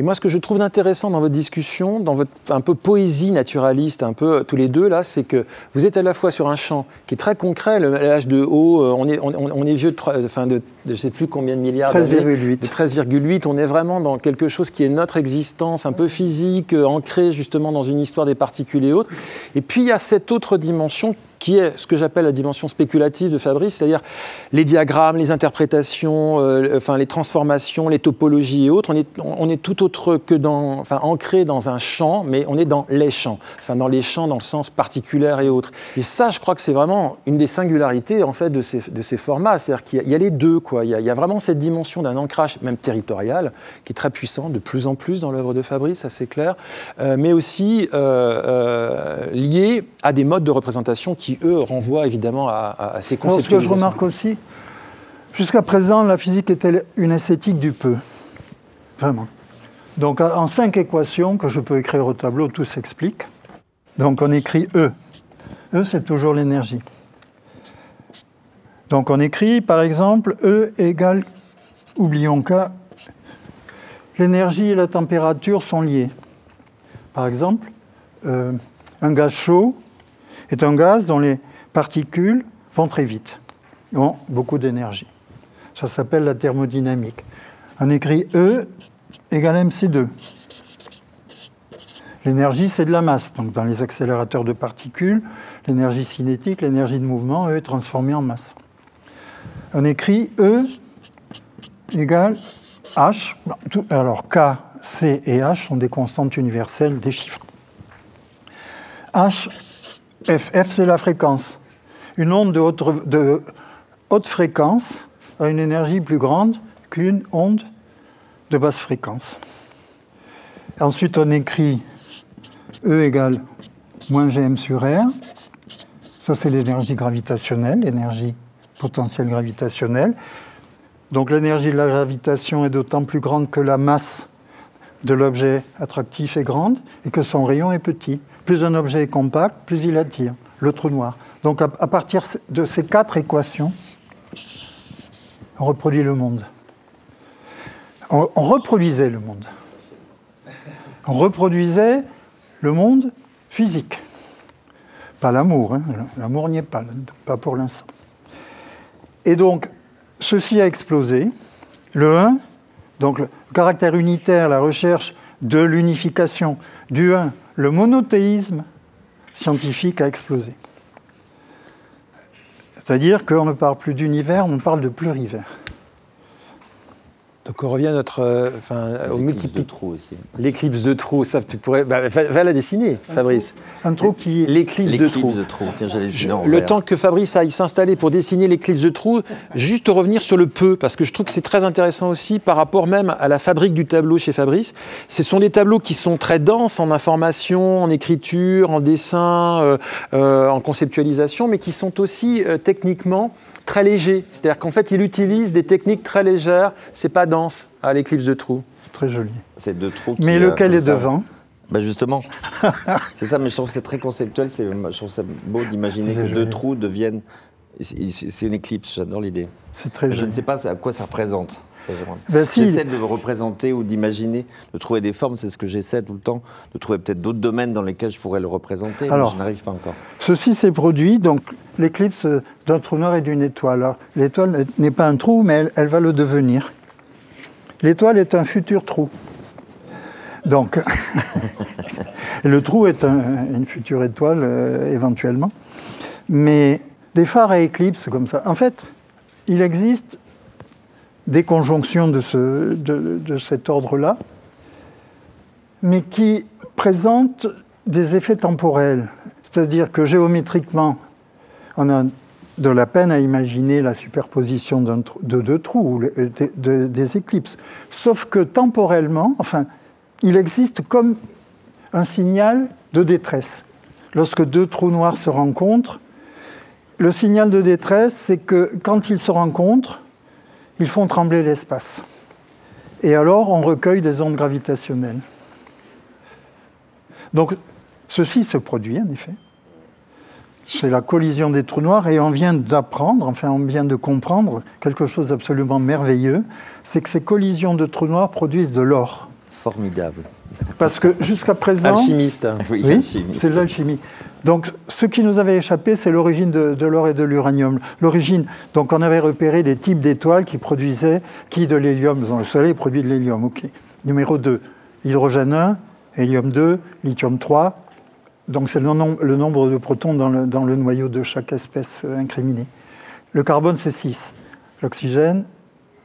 Et moi, ce que je trouve intéressant dans votre discussion, dans votre un peu poésie naturaliste, un peu tous les deux là, c'est que vous êtes à la fois sur un champ qui est très concret, l'âge de haut, euh, on est, on, est vieux de, enfin de, je ne sais plus combien de milliards 13,8. De 13,8. On est vraiment dans quelque chose qui est notre existence, un peu physique, euh, ancré justement dans une histoire des particules et autres. Et puis il y a cette autre dimension qui est ce que j'appelle la dimension spéculative de Fabrice, c'est-à-dire les diagrammes, les interprétations, euh, enfin les transformations, les topologies et autres. On est, tout autre que dans, enfin ancré dans un champ, mais on est dans les champs, enfin dans les champs dans le sens particulier et autres. Et ça, je crois que c'est vraiment une des singularités en fait de ces, de ces formats, c'est-à-dire qu'il y, a les deux, quoi. Il y a, il y a vraiment cette dimension d'un ancrage même territorial qui est très puissant, de plus en plus dans l'œuvre de Fabrice, ça c'est clair, euh, mais aussi euh, lié à des modes de représentation qui qui, eux, renvoient évidemment à, ces concepts. Ce que je remarque aussi, jusqu'à présent, la physique était une esthétique du peu. Vraiment. Donc, en cinq équations que je peux écrire au tableau, tout s'explique. Donc, on écrit E. E, c'est toujours l'énergie. Donc, on écrit, par exemple, E égale, oublions que l'énergie et la température sont liées. Par exemple, euh, un gaz chaud est un gaz dont les particules vont très vite, ont beaucoup d'énergie. Ça s'appelle la thermodynamique. On écrit E égale mc2. L'énergie, c'est de la masse. Donc, dans les accélérateurs de particules, l'énergie cinétique, l'énergie de mouvement, E est transformée en masse. On écrit E égale H. Alors, K, C et H sont des constantes universelles des chiffres. H F, c'est la fréquence. Une onde de haute, de haute, fréquence a une énergie plus grande qu'une onde de basse fréquence. Ensuite, on écrit E égale moins Gm sur R. Ça, c'est l'énergie gravitationnelle, l'énergie potentielle gravitationnelle. Donc l'énergie de la gravitation est d'autant plus grande que la masse de l'objet attractif est grande et que son rayon est petit. Plus un objet est compact, plus il attire le trou noir. Donc à, partir de ces quatre équations, on reproduit le monde. On, reproduisait le monde. On reproduisait le monde physique. Pas l'amour, hein. l'amour n'y est pas, pas pour l'instant. Et donc, ceci a explosé. Le 1, donc le caractère unitaire, la recherche de l'unification du 1 le monothéisme scientifique a explosé. C'est-à-dire qu'on ne parle plus d'univers, on parle de plurivers. Donc on revient à notre, euh, enfin, au multiple de trous aussi. L'éclipse de trous, ça tu pourrais, bah, va, la dessiner, Fabrice. Un trou qui l'éclipse de trous. De trous. Tiens, le temps que Fabrice aille s'installer pour dessiner l'éclipse de trous, juste revenir sur le peu parce que je trouve que c'est très intéressant aussi par rapport même à la fabrique du tableau chez Fabrice. Ce sont des tableaux qui sont très denses en information, en écriture, en dessin, euh, euh, en conceptualisation, mais qui sont aussi techniquement très léger. C'est-à-dire qu'en fait, il utilise des techniques très légères. C'est pas dense à l'éclipse de trous. C'est très joli. C'est deux trous. mais lequel est devant? Bah justement, c'est ça, mais je trouve que c'est très conceptuel. Je trouve ça beau d'imaginer que deux trous deviennent c'est une éclipse, j'adore l'idée. C'est très Je ne sais pas à quoi ça représente. Ben j'essaie de représenter ou d'imaginer, de trouver des formes, c'est ce que j'essaie tout le temps, de trouver peut-être d'autres domaines dans lesquels je pourrais le représenter, Alors, mais je n'arrive pas encore. Ceci s'est produit, donc l'éclipse d'un trou noir et d'une étoile. L'étoile n'est pas un trou, mais elle, va le devenir. L'étoile est un futur trou. Donc, le trou est une future étoile euh, éventuellement. Mais des phares à éclipse comme ça. En fait, il existe des conjonctions de, de, cet ordre-là, mais qui présentent des effets temporels. C'est-à-dire que géométriquement, on a de la peine à imaginer la superposition de deux trous, des éclipses. Sauf que temporellement, enfin, il existe comme un signal de détresse. Lorsque deux trous noirs se rencontrent, le signal de détresse, c'est que quand ils se rencontrent, ils font trembler l'espace. Et alors, on recueille des ondes gravitationnelles. Donc, ceci se produit, en effet. C'est la collision des trous noirs et on vient d'apprendre, enfin on vient de comprendre quelque chose d'absolument merveilleux, c'est que ces collisions de trous noirs produisent de l'or. Formidable. Parce que jusqu'à présent... Alchimiste. Oui, oui c'est l'alchimie. Donc, ce qui nous avait échappé, c'est l'origine de, l'or et de l'uranium. L'origine, donc on avait repéré des types d'étoiles qui produisaient, qui de l'hélium, le Soleil produit de l'hélium, ok. Numéro 2, hydrogène 1, hélium 2, lithium 3. Donc c'est le, nombre de protons dans le, noyau de chaque espèce euh, incriminée. Le carbone, c'est 6. L'oxygène,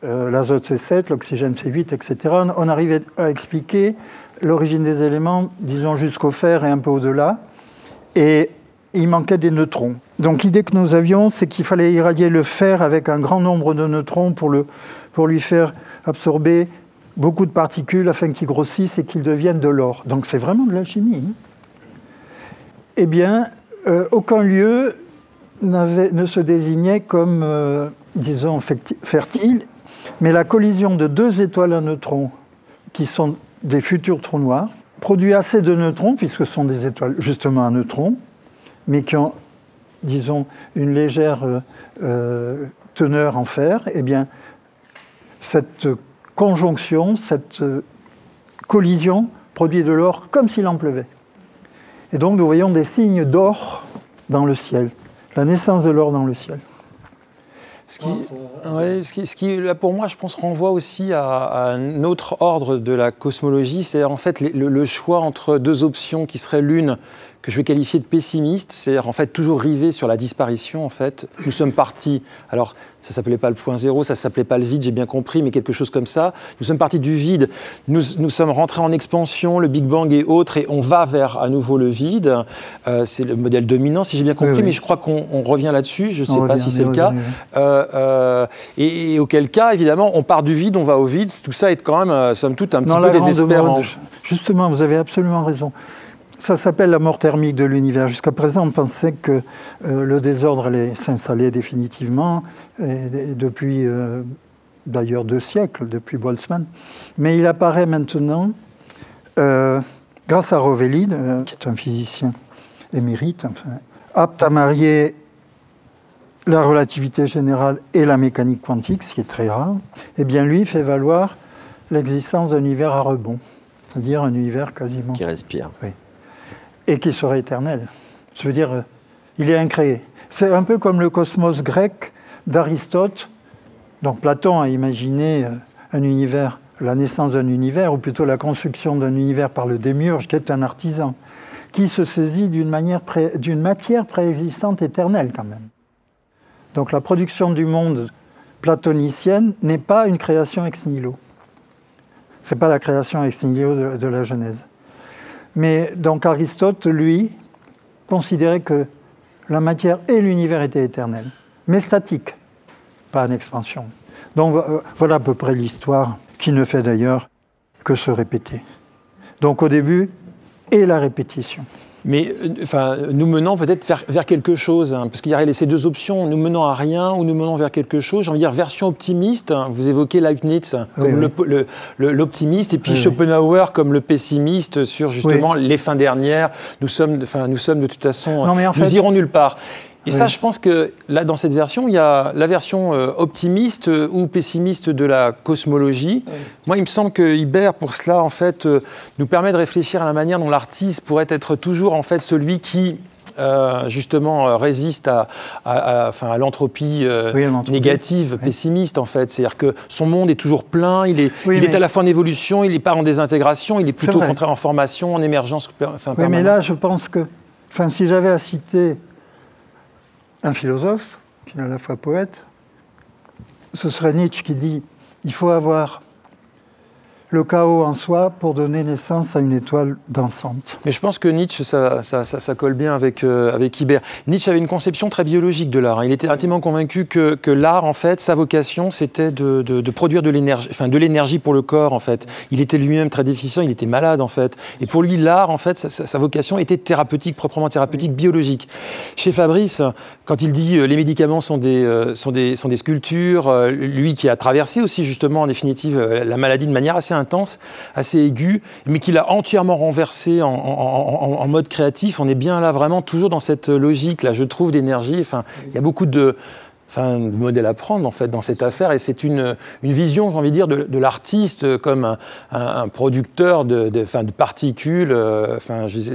euh, l'azote, c'est 7. L'oxygène, c'est 8, etc. On arrive à expliquer l'origine des éléments, disons jusqu'au fer et un peu au-delà et il manquait des neutrons. Donc l'idée que nous avions, c'est qu'il fallait irradier le fer avec un grand nombre de neutrons pour, le, pour lui faire absorber beaucoup de particules afin qu'il grossisse et qu'il devienne de l'or. Donc c'est vraiment de l'alchimie. Hein. Eh bien, euh, aucun lieu ne se désignait comme, euh, disons, fertile, mais la collision de deux étoiles à neutrons, qui sont des futurs trous noirs, produit assez de neutrons, puisque ce sont des étoiles justement à neutrons, mais qui ont, disons, une légère euh, teneur en fer, eh bien, cette conjonction, cette collision produit de l'or comme s'il en pleuvait. Et donc nous voyons des signes d'or dans le ciel, la naissance de l'or dans le ciel. Ce qui, ce, qui, là, pour moi, je pense, renvoie aussi à, un autre ordre de la cosmologie, c'est en fait le, choix entre deux options qui seraient l'une que je vais qualifier de pessimiste, c'est-à-dire en fait toujours rivé sur la disparition. En fait, nous sommes partis. Alors, ça s'appelait pas le point zéro, ça s'appelait pas le vide, j'ai bien compris, mais quelque chose comme ça. Nous sommes partis du vide. Nous, nous sommes rentrés en expansion, le Big Bang et autres, et on va vers à nouveau le vide. Euh, c'est le modèle dominant, si j'ai bien compris, mais je crois qu'on revient là-dessus. Je ne sais pas si c'est le cas. Euh, euh, et, auquel cas, évidemment, on part du vide, on va au vide. Tout ça est quand même, somme toute, un petit peu désespérant. Justement, vous avez absolument raison. Ça s'appelle la mort thermique de l'univers. Jusqu'à présent, on pensait que euh, le désordre allait s'installer définitivement, et, depuis euh, d'ailleurs deux siècles, depuis Boltzmann. Mais il apparaît maintenant, euh, grâce à Rovelide, qui est un physicien émérite, enfin, apte à marier la relativité générale et la mécanique quantique, ce qui est très rare, eh bien lui fait valoir l'existence d'un univers à rebond, c'est-à-dire un univers quasiment... Qui respire. Oui et qui serait éternel. Je veux dire, euh, il est incréé. C'est un peu comme le cosmos grec d'Aristote. Donc Platon a imaginé euh, un univers, la naissance d'un univers, ou plutôt la construction d'un univers par le démiurge, qui est un artisan, qui se saisit d'une matière préexistante éternelle quand même. Donc la production du monde platonicienne n'est pas une création ex nihilo. C'est pas la création ex nihilo de la Genèse. Mais donc Aristote, lui, considérait que la matière et l'univers étaient éternels, mais statiques, pas en expansion. Donc vo- voilà à peu près l'histoire, qui ne fait d'ailleurs que se répéter. Donc au début, et la répétition. Mais euh, enfin, nous menant peut-être vers, vers quelque chose, hein, parce qu'il y aurait ces deux options, nous menant à rien ou nous menant vers quelque chose. J'ai envie de dire version optimiste. hein, vous évoquez Leibniz comme Oui, oui. l'optimiste, et puis oui. Schopenhauer comme le pessimiste sur justement les fins dernières. Nous sommes, enfin, nous sommes de toute façon, Non, mais en nous fait- irons nulle part. Et ça, je pense que là, dans cette version, il y a la version euh, optimiste euh, ou pessimiste de la cosmologie. Moi, il me semble que Ibert, pour cela, en fait, euh, nous permet de réfléchir à la manière dont l'artiste pourrait être toujours, en fait, celui qui euh, justement euh, résiste à, à- à- l'entropie euh, Oui, négative, pessimiste en fait. C'est-à-dire que son monde est toujours plein, il est, Oui, il est à la fois en évolution, il n'est pas en désintégration, il est plutôt au contraire en formation, en émergence. per- Enfin, Oui, mais là, je pense que, enfin, si j'avais à citer un philosophe, qui est à la fois poète, ce serait Nietzsche qui dit il faut avoir le chaos en soi pour donner naissance à une étoile dansante. Mais je pense que Nietzsche, ça, ça- ça- colle bien avec, euh, avec. Nietzsche avait une conception très biologique de l'art. Il était intimement convaincu que, que l'art, en fait, sa vocation, c'était de, de- produire de l'énergie, enfin, de l'énergie pour le corps, en fait. Il était lui-même très déficient, il était malade, en fait. Et pour lui, l'art, en fait, sa, vocation était thérapeutique, proprement thérapeutique, biologique. Chez Fabrice, quand il dit euh, les médicaments sont des, euh, sont des, sont des sculptures, euh, lui qui a traversé aussi, justement, en définitive, la maladie de manière assez intense, assez aiguë, mais qu'il a entièrement renversé en, mode créatif. On est bien là, vraiment, toujours dans cette logique, là, je trouve, d'énergie. Enfin, il y a beaucoup de, enfin, de modèles à prendre, en fait, dans cette affaire. Et c'est une, une vision, j'ai envie de dire, de, de l'artiste comme un, un- un producteur de, de, enfin, de particules, euh,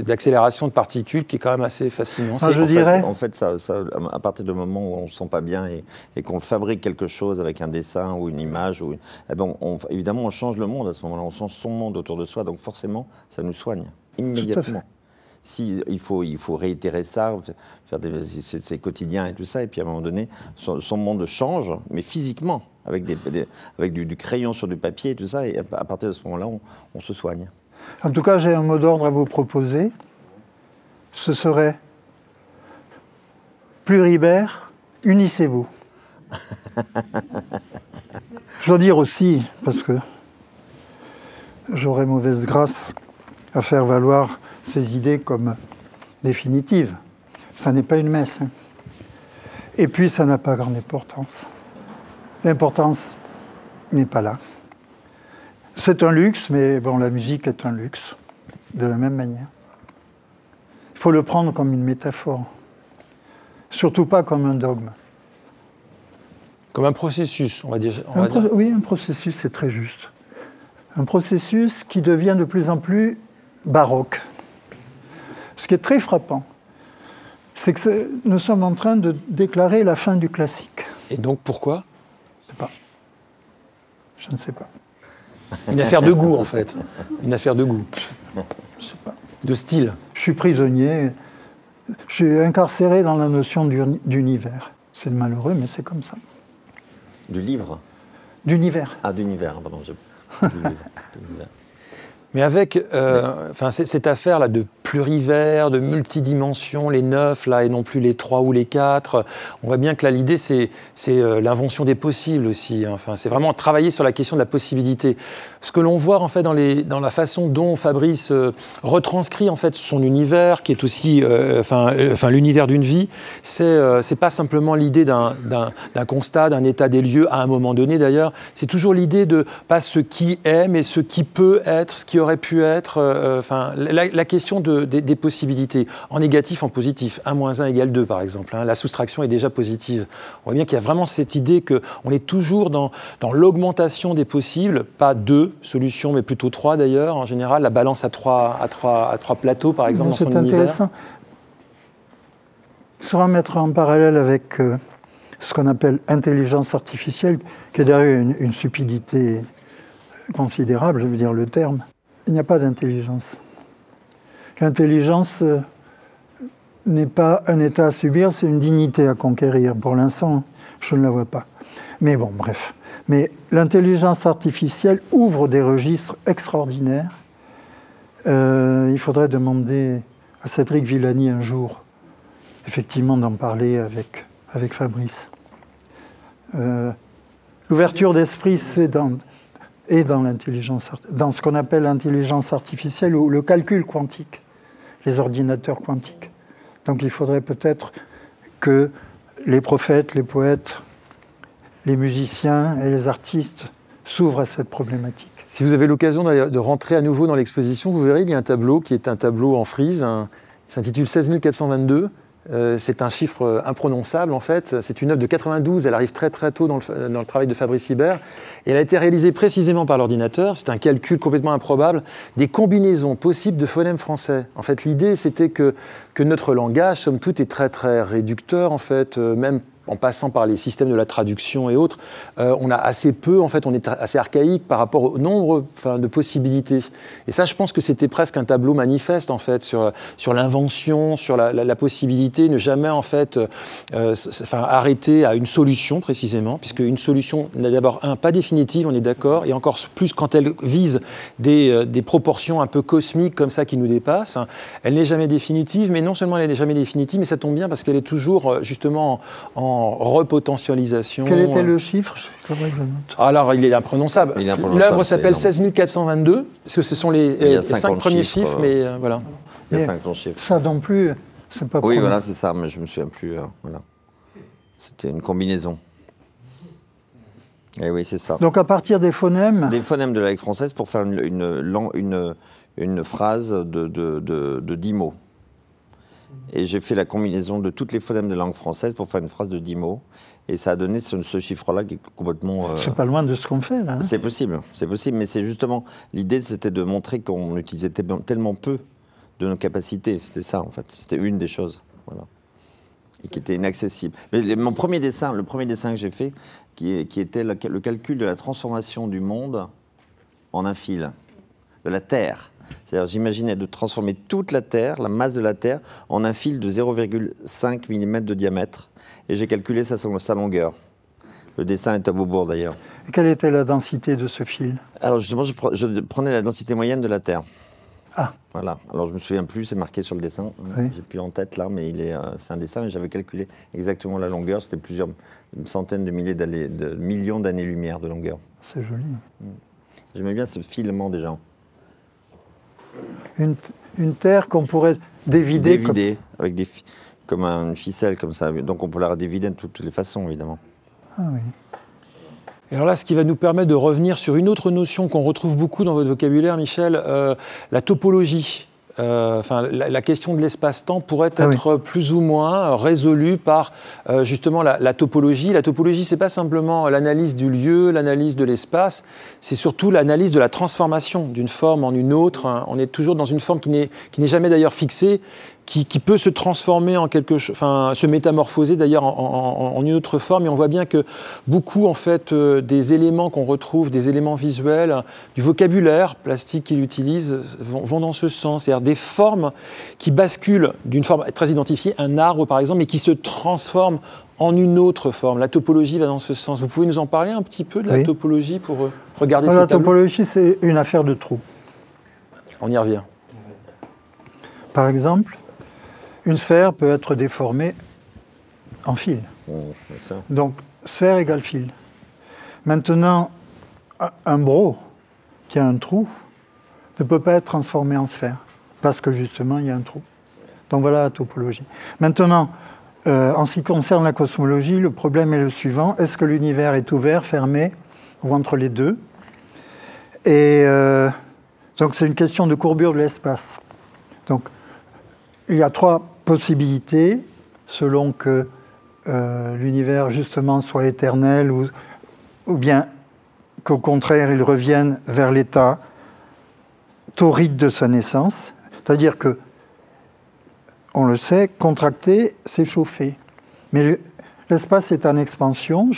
d'accélération de particules, qui est quand même assez fascinant. Ah, je en fait- dirais- en fait, ça, ça- à partir du moment où on ne se sent pas bien et, et qu'on fabrique quelque chose avec un dessin ou une image, ou, eh ben, on- évidemment, on change le monde à ce moment-là, on change son monde autour de soi, donc forcément, ça nous soigne immédiatement. Si, il, faut, il faut réitérer ça, faire des, c'est, quotidien et tout ça, et puis à un moment donné, son, son monde change, mais physiquement, avec, des, des- avec du, du crayon sur du papier et tout ça, et à, à partir de ce moment-là, on, on se soigne. En tout cas, j'ai un mot d'ordre à vous proposer. Ce serait Pluribert, unissez-vous. Je dois dire aussi, parce que j'aurais mauvaise grâce à faire valoir ces idées comme définitives. Ça n'est pas une messe. hein. Et puis, ça n'a pas grande importance. L'importance n'est pas là. C'est un luxe, mais bon, la musique est un luxe, de la même manière. Il faut le prendre comme une métaphore, surtout pas comme un dogme. Comme un processus, on va dire. on Un va pro- dire. oui, un processus, c'est très juste. Un processus qui devient de plus en plus baroque. Ce qui est très frappant, c'est que nous sommes en train de déclarer la fin du classique. Et donc, pourquoi? Je sais pas. Je ne sais pas. Une affaire de goût, en fait. Une affaire de goût, Je sais pas. de style. Je suis prisonnier. Je suis incarcéré dans la notion d'uni- d'univers. C'est malheureux, mais c'est comme ça. Du livre? D'univers. Ah, d'univers, pardon. je- du livre, d'univers. Mais avec euh, cette affaire-là de plurivers, de multidimensions, les neuf, là, et non plus les trois ou les quatre, on voit bien que là, l'idée, c'est euh, l'invention des possibles aussi. hein. Enfin, c'est vraiment travailler sur la question de la possibilité. Ce que l'on voit, en fait, dans, les, dans la façon dont Fabrice euh, retranscrit, en fait, son univers, qui est aussi euh, euh, enfin, l'univers d'une vie, c'est c'est pas simplement l'idée d'un constat, d'un état des lieux, à un moment donné, d'ailleurs. C'est toujours l'idée de pas ce qui est, mais ce qui peut être, ce qui aurait pu être. euh, Enfin, la, la question de- des, des possibilités, en négatif, en positif. 1 moins 1 égale 2, par exemple. hein. La soustraction est déjà positive. On voit bien qu'il y a vraiment cette idée qu'on est toujours dans, dans l'augmentation des possibles, pas deux solutions, mais plutôt trois d'ailleurs. En général, la balance à trois, à trois, à trois plateaux, par exemple, C'est intéressant. Se remettre en parallèle avec euh, ce qu'on appelle intelligence artificielle, qui est derrière une, une stupidité considérable, je veux dire le terme. Il n'y a pas d'intelligence. L'intelligence euh, n'est pas un état à subir, c'est une dignité à conquérir. Pour l'instant, je ne la vois pas. Mais bon, bref. Mais l'intelligence artificielle ouvre des registres extraordinaires. Euh, il faudrait demander à Cédric Villani un jour, effectivement, d'en parler avec, avec Fabrice. Euh, l'ouverture d'esprit, c'est dans, et dans dans ce qu'on appelle l'intelligence artificielle ou le calcul quantique, les ordinateurs quantiques. Donc il faudrait peut-être que les prophètes, les poètes, les musiciens et les artistes s'ouvrent à cette problématique. Si vous avez l'occasion de rentrer à nouveau dans l'exposition, vous verrez, il y a un tableau qui est un tableau en frise, il s'intitule 16422. Euh, c'est un chiffre euh, imprononçable en fait. C'est une œuvre de 92, elle arrive très très tôt dans le, travail de Fabrice Hibert. Et elle a été réalisée précisément par l'ordinateur. C'est un calcul complètement improbable des combinaisons possibles de phonèmes français. En fait, l'idée c'était que, notre langage, somme toute, est très très réducteur en fait, euh, même en passant par les systèmes de la traduction et autres, euh, on a assez peu, en fait, on est assez archaïque par rapport au nombre de possibilités. Et ça, je pense que c'était presque un tableau manifeste, en fait, sur, sur l'invention, sur la, possibilité, ne jamais, en fait, euh, enfin, arrêter à une solution, précisément, puisque une solution n'est d'abord, un, pas définitive, on est d'accord, et encore plus quand elle vise des, euh, des, proportions un peu cosmiques comme ça qui nous dépassent. Elle n'est jamais définitive, mais non seulement elle n'est jamais définitive, mais ça tombe bien parce qu'elle est toujours, justement, en repotentialisation. Quel était le chiffre Alors, il est imprononçable. L'œuvre s'appelle 16422, parce que ce sont les, cinq, premiers chiffres, mais euh, voilà. Il y a cinq chiffres. Ça non plus, c'est pas Oui, voilà, c'est ça, mais je me souviens plus. Euh, voilà. C'était une combinaison. Et eh oui, c'est ça. Donc à partir des phonèmes Des phonèmes de la langue française pour faire une, une, une, une phrase de, de, de, de 10 mots. Et j'ai fait la combinaison de toutes les phonèmes de langue française pour faire une phrase de 10 mots. Et ça a donné ce, chiffre-là qui est complètement. Euh, c'est pas loin de ce qu'on fait, là. Hein. c'est possible, c'est possible. Mais c'est justement. L'idée, c'était de montrer qu'on utilisait tellement peu de nos capacités. C'était ça, en fait. C'était une des choses. Voilà. Et qui était inaccessible. Mais mon premier dessin, le premier dessin que j'ai fait, qui, qui était le, le calcul de la transformation du monde en un fil, de la Terre c'est-à-dire, j'imaginais de transformer toute la Terre, la masse de la Terre, en un fil de 0,5 mm de diamètre. Et j'ai calculé sa, sa longueur. Le dessin est à Beaubourg d'ailleurs. quelle était la densité de ce fil? Alors justement, je, prenais la densité moyenne de la Terre. Ah. Voilà. Alors je me souviens plus, c'est marqué sur le dessin. J'ai plus en tête là, mais il est, euh, c'est un dessin et j'avais calculé exactement la longueur. C'était plusieurs centaines de milliers de millions d'années-lumière de longueur. C'est joli. J'aimais bien ce filement déjà une, terre qu'on pourrait dévider. Dévider, comme... avec des comme une ficelle comme ça. Donc on peut la dévider de toutes les façons, évidemment. Ah oui. Et alors là, ce qui va nous permettre de revenir sur une autre notion qu'on retrouve beaucoup dans votre vocabulaire, Michel, euh, la topologie. Euh, enfin, la, question de l'espace-temps pourrait ah être plus ou moins résolue par euh, justement la, topologie. La topologie, c'est pas simplement l'analyse du lieu, l'analyse de l'espace, c'est surtout l'analyse de la transformation d'une forme en une autre. On est toujours dans une forme qui n'est jamais d'ailleurs fixée, qui, peut se transformer en quelque chose, enfin se métamorphoser d'ailleurs en, une autre forme. Et on voit bien que beaucoup en fait euh, des éléments qu'on retrouve, des éléments visuels, du vocabulaire plastique qu'il utilise, vont, dans ce sens. C'est-à-dire des formes qui basculent d'une forme très identifiée, un arbre par exemple, mais qui se transforment en une autre forme. La topologie va dans ce sens. Vous pouvez nous en parler un petit peu de la topologie pour euh, regarder La topologie, c'est une affaire de trous. On y revient. Par exemple, une sphère peut être déformée en fil. Donc, sphère égale fil. Maintenant, un bro qui a un trou ne peut pas être transformé en sphère, parce que justement, il y a un trou. Donc voilà la topologie. Maintenant, euh, en ce qui concerne la cosmologie, le problème est le suivant. Est-ce que l'univers est ouvert, fermé, ou entre les deux? Et euh, donc c'est une question de courbure de l'espace. Donc il y a trois possibilités selon que euh, l'univers justement soit éternel ou, ou bien qu'au contraire il revienne vers l'état torride de sa naissance, c'est-à-dire que, on le sait, contracter, c'est chauffer. Mais l'espace est en expansion,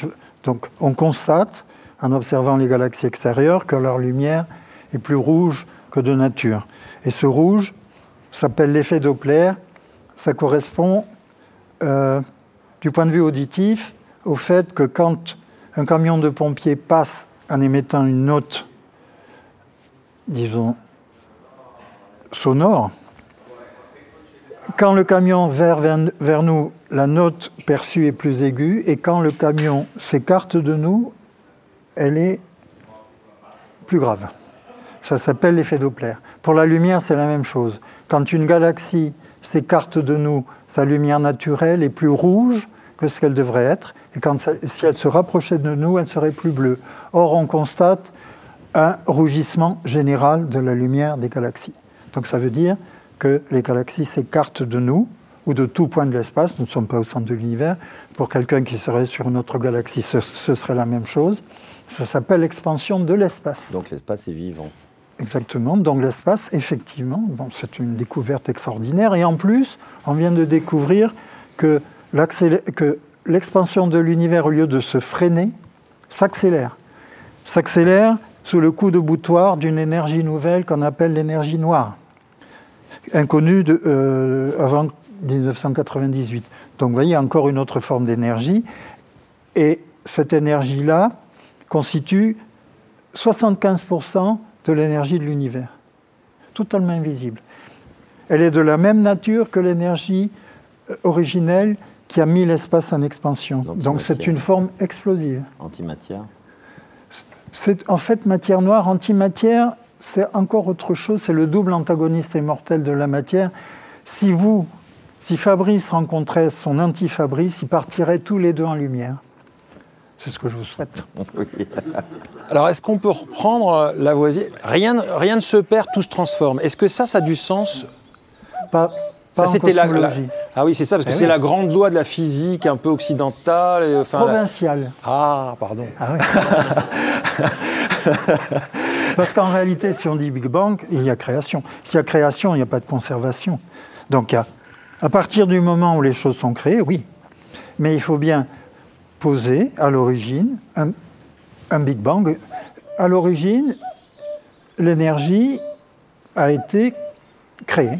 donc on constate, en observant les galaxies extérieures, que leur lumière est plus rouge que de nature. Et ce rouge s'appelle l'effet Doppler, ça correspond, euh, du point de vue auditif, au fait que quand un camion de pompiers passe en émettant une note, disons, sonore, quand le camion vers, vers, nous, la note perçue est plus aiguë, et quand le camion s'écarte de nous, elle est plus grave. Ça s'appelle l'effet Doppler. Pour la lumière, c'est la même chose. Quand une galaxie s'écarte de nous, sa lumière naturelle est plus rouge que ce qu'elle devrait être, et quand si elle se rapprochait de nous, elle serait plus bleue. Or, on constate un rougissement général de la lumière des galaxies. Donc ça veut dire que les galaxies s'écartent de nous ou de tout point de l'espace. Nous ne sommes pas au centre de l'univers. Pour quelqu'un qui serait sur une autre galaxie, ce, serait la même chose. Ça s'appelle l'expansion de l'espace. Donc l'espace est vivant. Exactement. Donc l'espace, effectivement, bon, c'est une découverte extraordinaire. Et en plus, on vient de découvrir que l'expansion de l'univers, au lieu de se freiner, s'accélère. S'accélère sous le coup de boutoir d'une énergie nouvelle qu'on appelle l'énergie noire, inconnue euh, avant 1998. Donc vous voyez encore une autre forme d'énergie. Et cette énergie-là constitue 75% de l'énergie de l'univers, totalement invisible. Elle est de la même nature que l'énergie euh, originelle qui a mis l'espace en expansion. Donc c'est une forme explosive. Antimatière C'est en fait matière noire. Antimatière, c'est encore autre chose. C'est le double antagoniste immortel de la matière. Si vous, si Fabrice rencontrait son anti-Fabrice, ils partiraient tous les deux en lumière. C'est ce que je vous souhaite. Alors, est-ce qu'on peut reprendre la voisine? Rien, rien ne se perd, tout se transforme. Est-ce que ça, ça a du sens? Pas, ça, c'était la, Ah oui, c'est ça, parce que eh c'est la grande loi de la physique un peu occidentale. Et, enfin, Provinciale. Ah, pardon. Ah parce qu'en réalité, si on dit Big Bang, il y a création. S'il y a création, il n'y a pas de conservation. Donc, à, à partir du moment où les choses sont créées, oui. Mais il faut bien posé à l'origine un, Big Bang. À l'origine, l'énergie a été créée.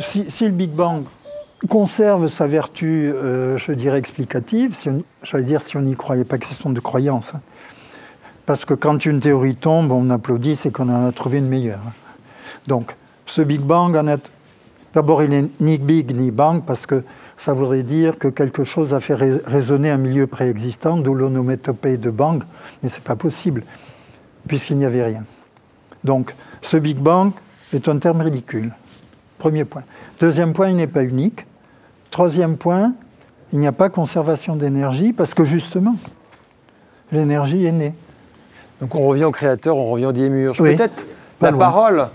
Si, le Big Bang conserve sa vertu, euh, je dirais, explicative, si j'allais dire si on n'y croyait pas, question de croyance. Hein. Parce que quand une théorie tombe, on applaudit, c'est qu'on en a trouvé une meilleure. Donc, ce Big Bang, d'abord, il n'est ni Big ni Bang, parce que ça voudrait dire que quelque chose a fait résonner un milieu préexistant, d'où l'onomatopée de Bang, mais ce n'est pas possible, puisqu'il n'y avait rien. Donc, ce Big Bang est un terme ridicule. Premier point. Deuxième point, il n'est pas unique. Troisième point, il n'y a pas conservation d'énergie, parce que justement, l'énergie est née. Donc on revient au créateur, on revient au démiurge. Peut-être la parole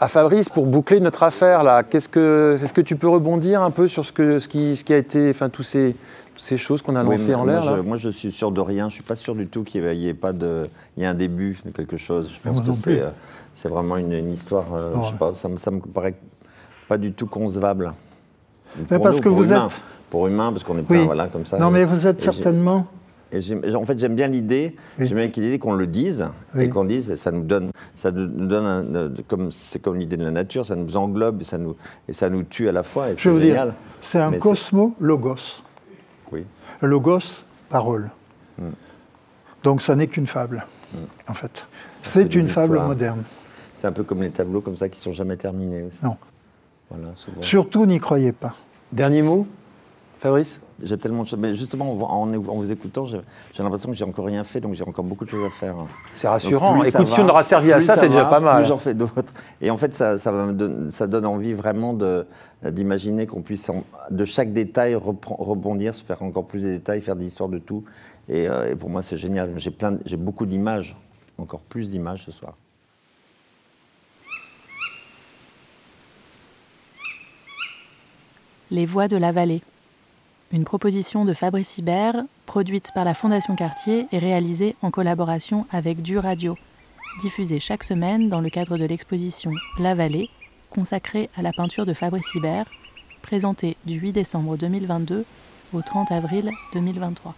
à Fabrice pour boucler notre affaire là. Qu'est-ce que, est-ce que tu peux rebondir un peu sur ce, que, ce, qui, ce qui a été, enfin tous ces, toutes ces choses qu'on a lancées en l'air moi, je suis sûr de rien. Je suis pas sûr du tout qu'il y ait pas de, il y a un début de quelque chose. Je pense que c'est, euh, c'est vraiment une, histoire. Euh, je sais pas, ça, ça me paraît pas du tout concevable. Pour parce que vous êtes pour humain, parce qu'on est pas voilà comme ça. Non, mais vous êtes certainement en fait, j'aime bien l'idée, j'aime bien l'idée qu'on le dise et qu'on dise, ça nous donne, ça nous donne, comme c'est comme l'idée de la nature, ça nous englobe et ça nous et ça nous tue à la fois. Je veux dire, c'est un cosmo logos. Oui. Logos, parole. Hmm. Donc, ça n'est qu'une fable, hmm. en fait. C'est une fable moderne. C'est un peu comme les tableaux comme ça qui sont jamais terminés. Aussi. Non. Surtout, n'y croyez pas. Dernier mot, Fabrice? J'ai tellement de choses. Mais justement, en, vous écoutant, j'ai l'impression que j'ai encore rien fait, donc j'ai encore beaucoup de choses à faire. C'est rassurant. Écoute, si on aura servi à ça, c'est déjà pas mal. j'en fais d'autres. Et en fait, ça, ça, donne, ça donne envie vraiment d'imaginer qu'on puisse, de chaque détail, rebondir, se faire encore plus de détails, faire des histoires de tout. Et, euh, et pour moi, c'est génial. J'ai beaucoup d'images, encore plus d'images ce soir. Les voix de la vallée une proposition de Fabrice Hibert, produite par la Fondation Cartier et réalisée en collaboration avec Du Radio, diffusée chaque semaine dans le cadre de l'exposition La Vallée, consacrée à la peinture de Fabrice Hibert, présentée du 8 décembre 2022 au 30 avril 2023.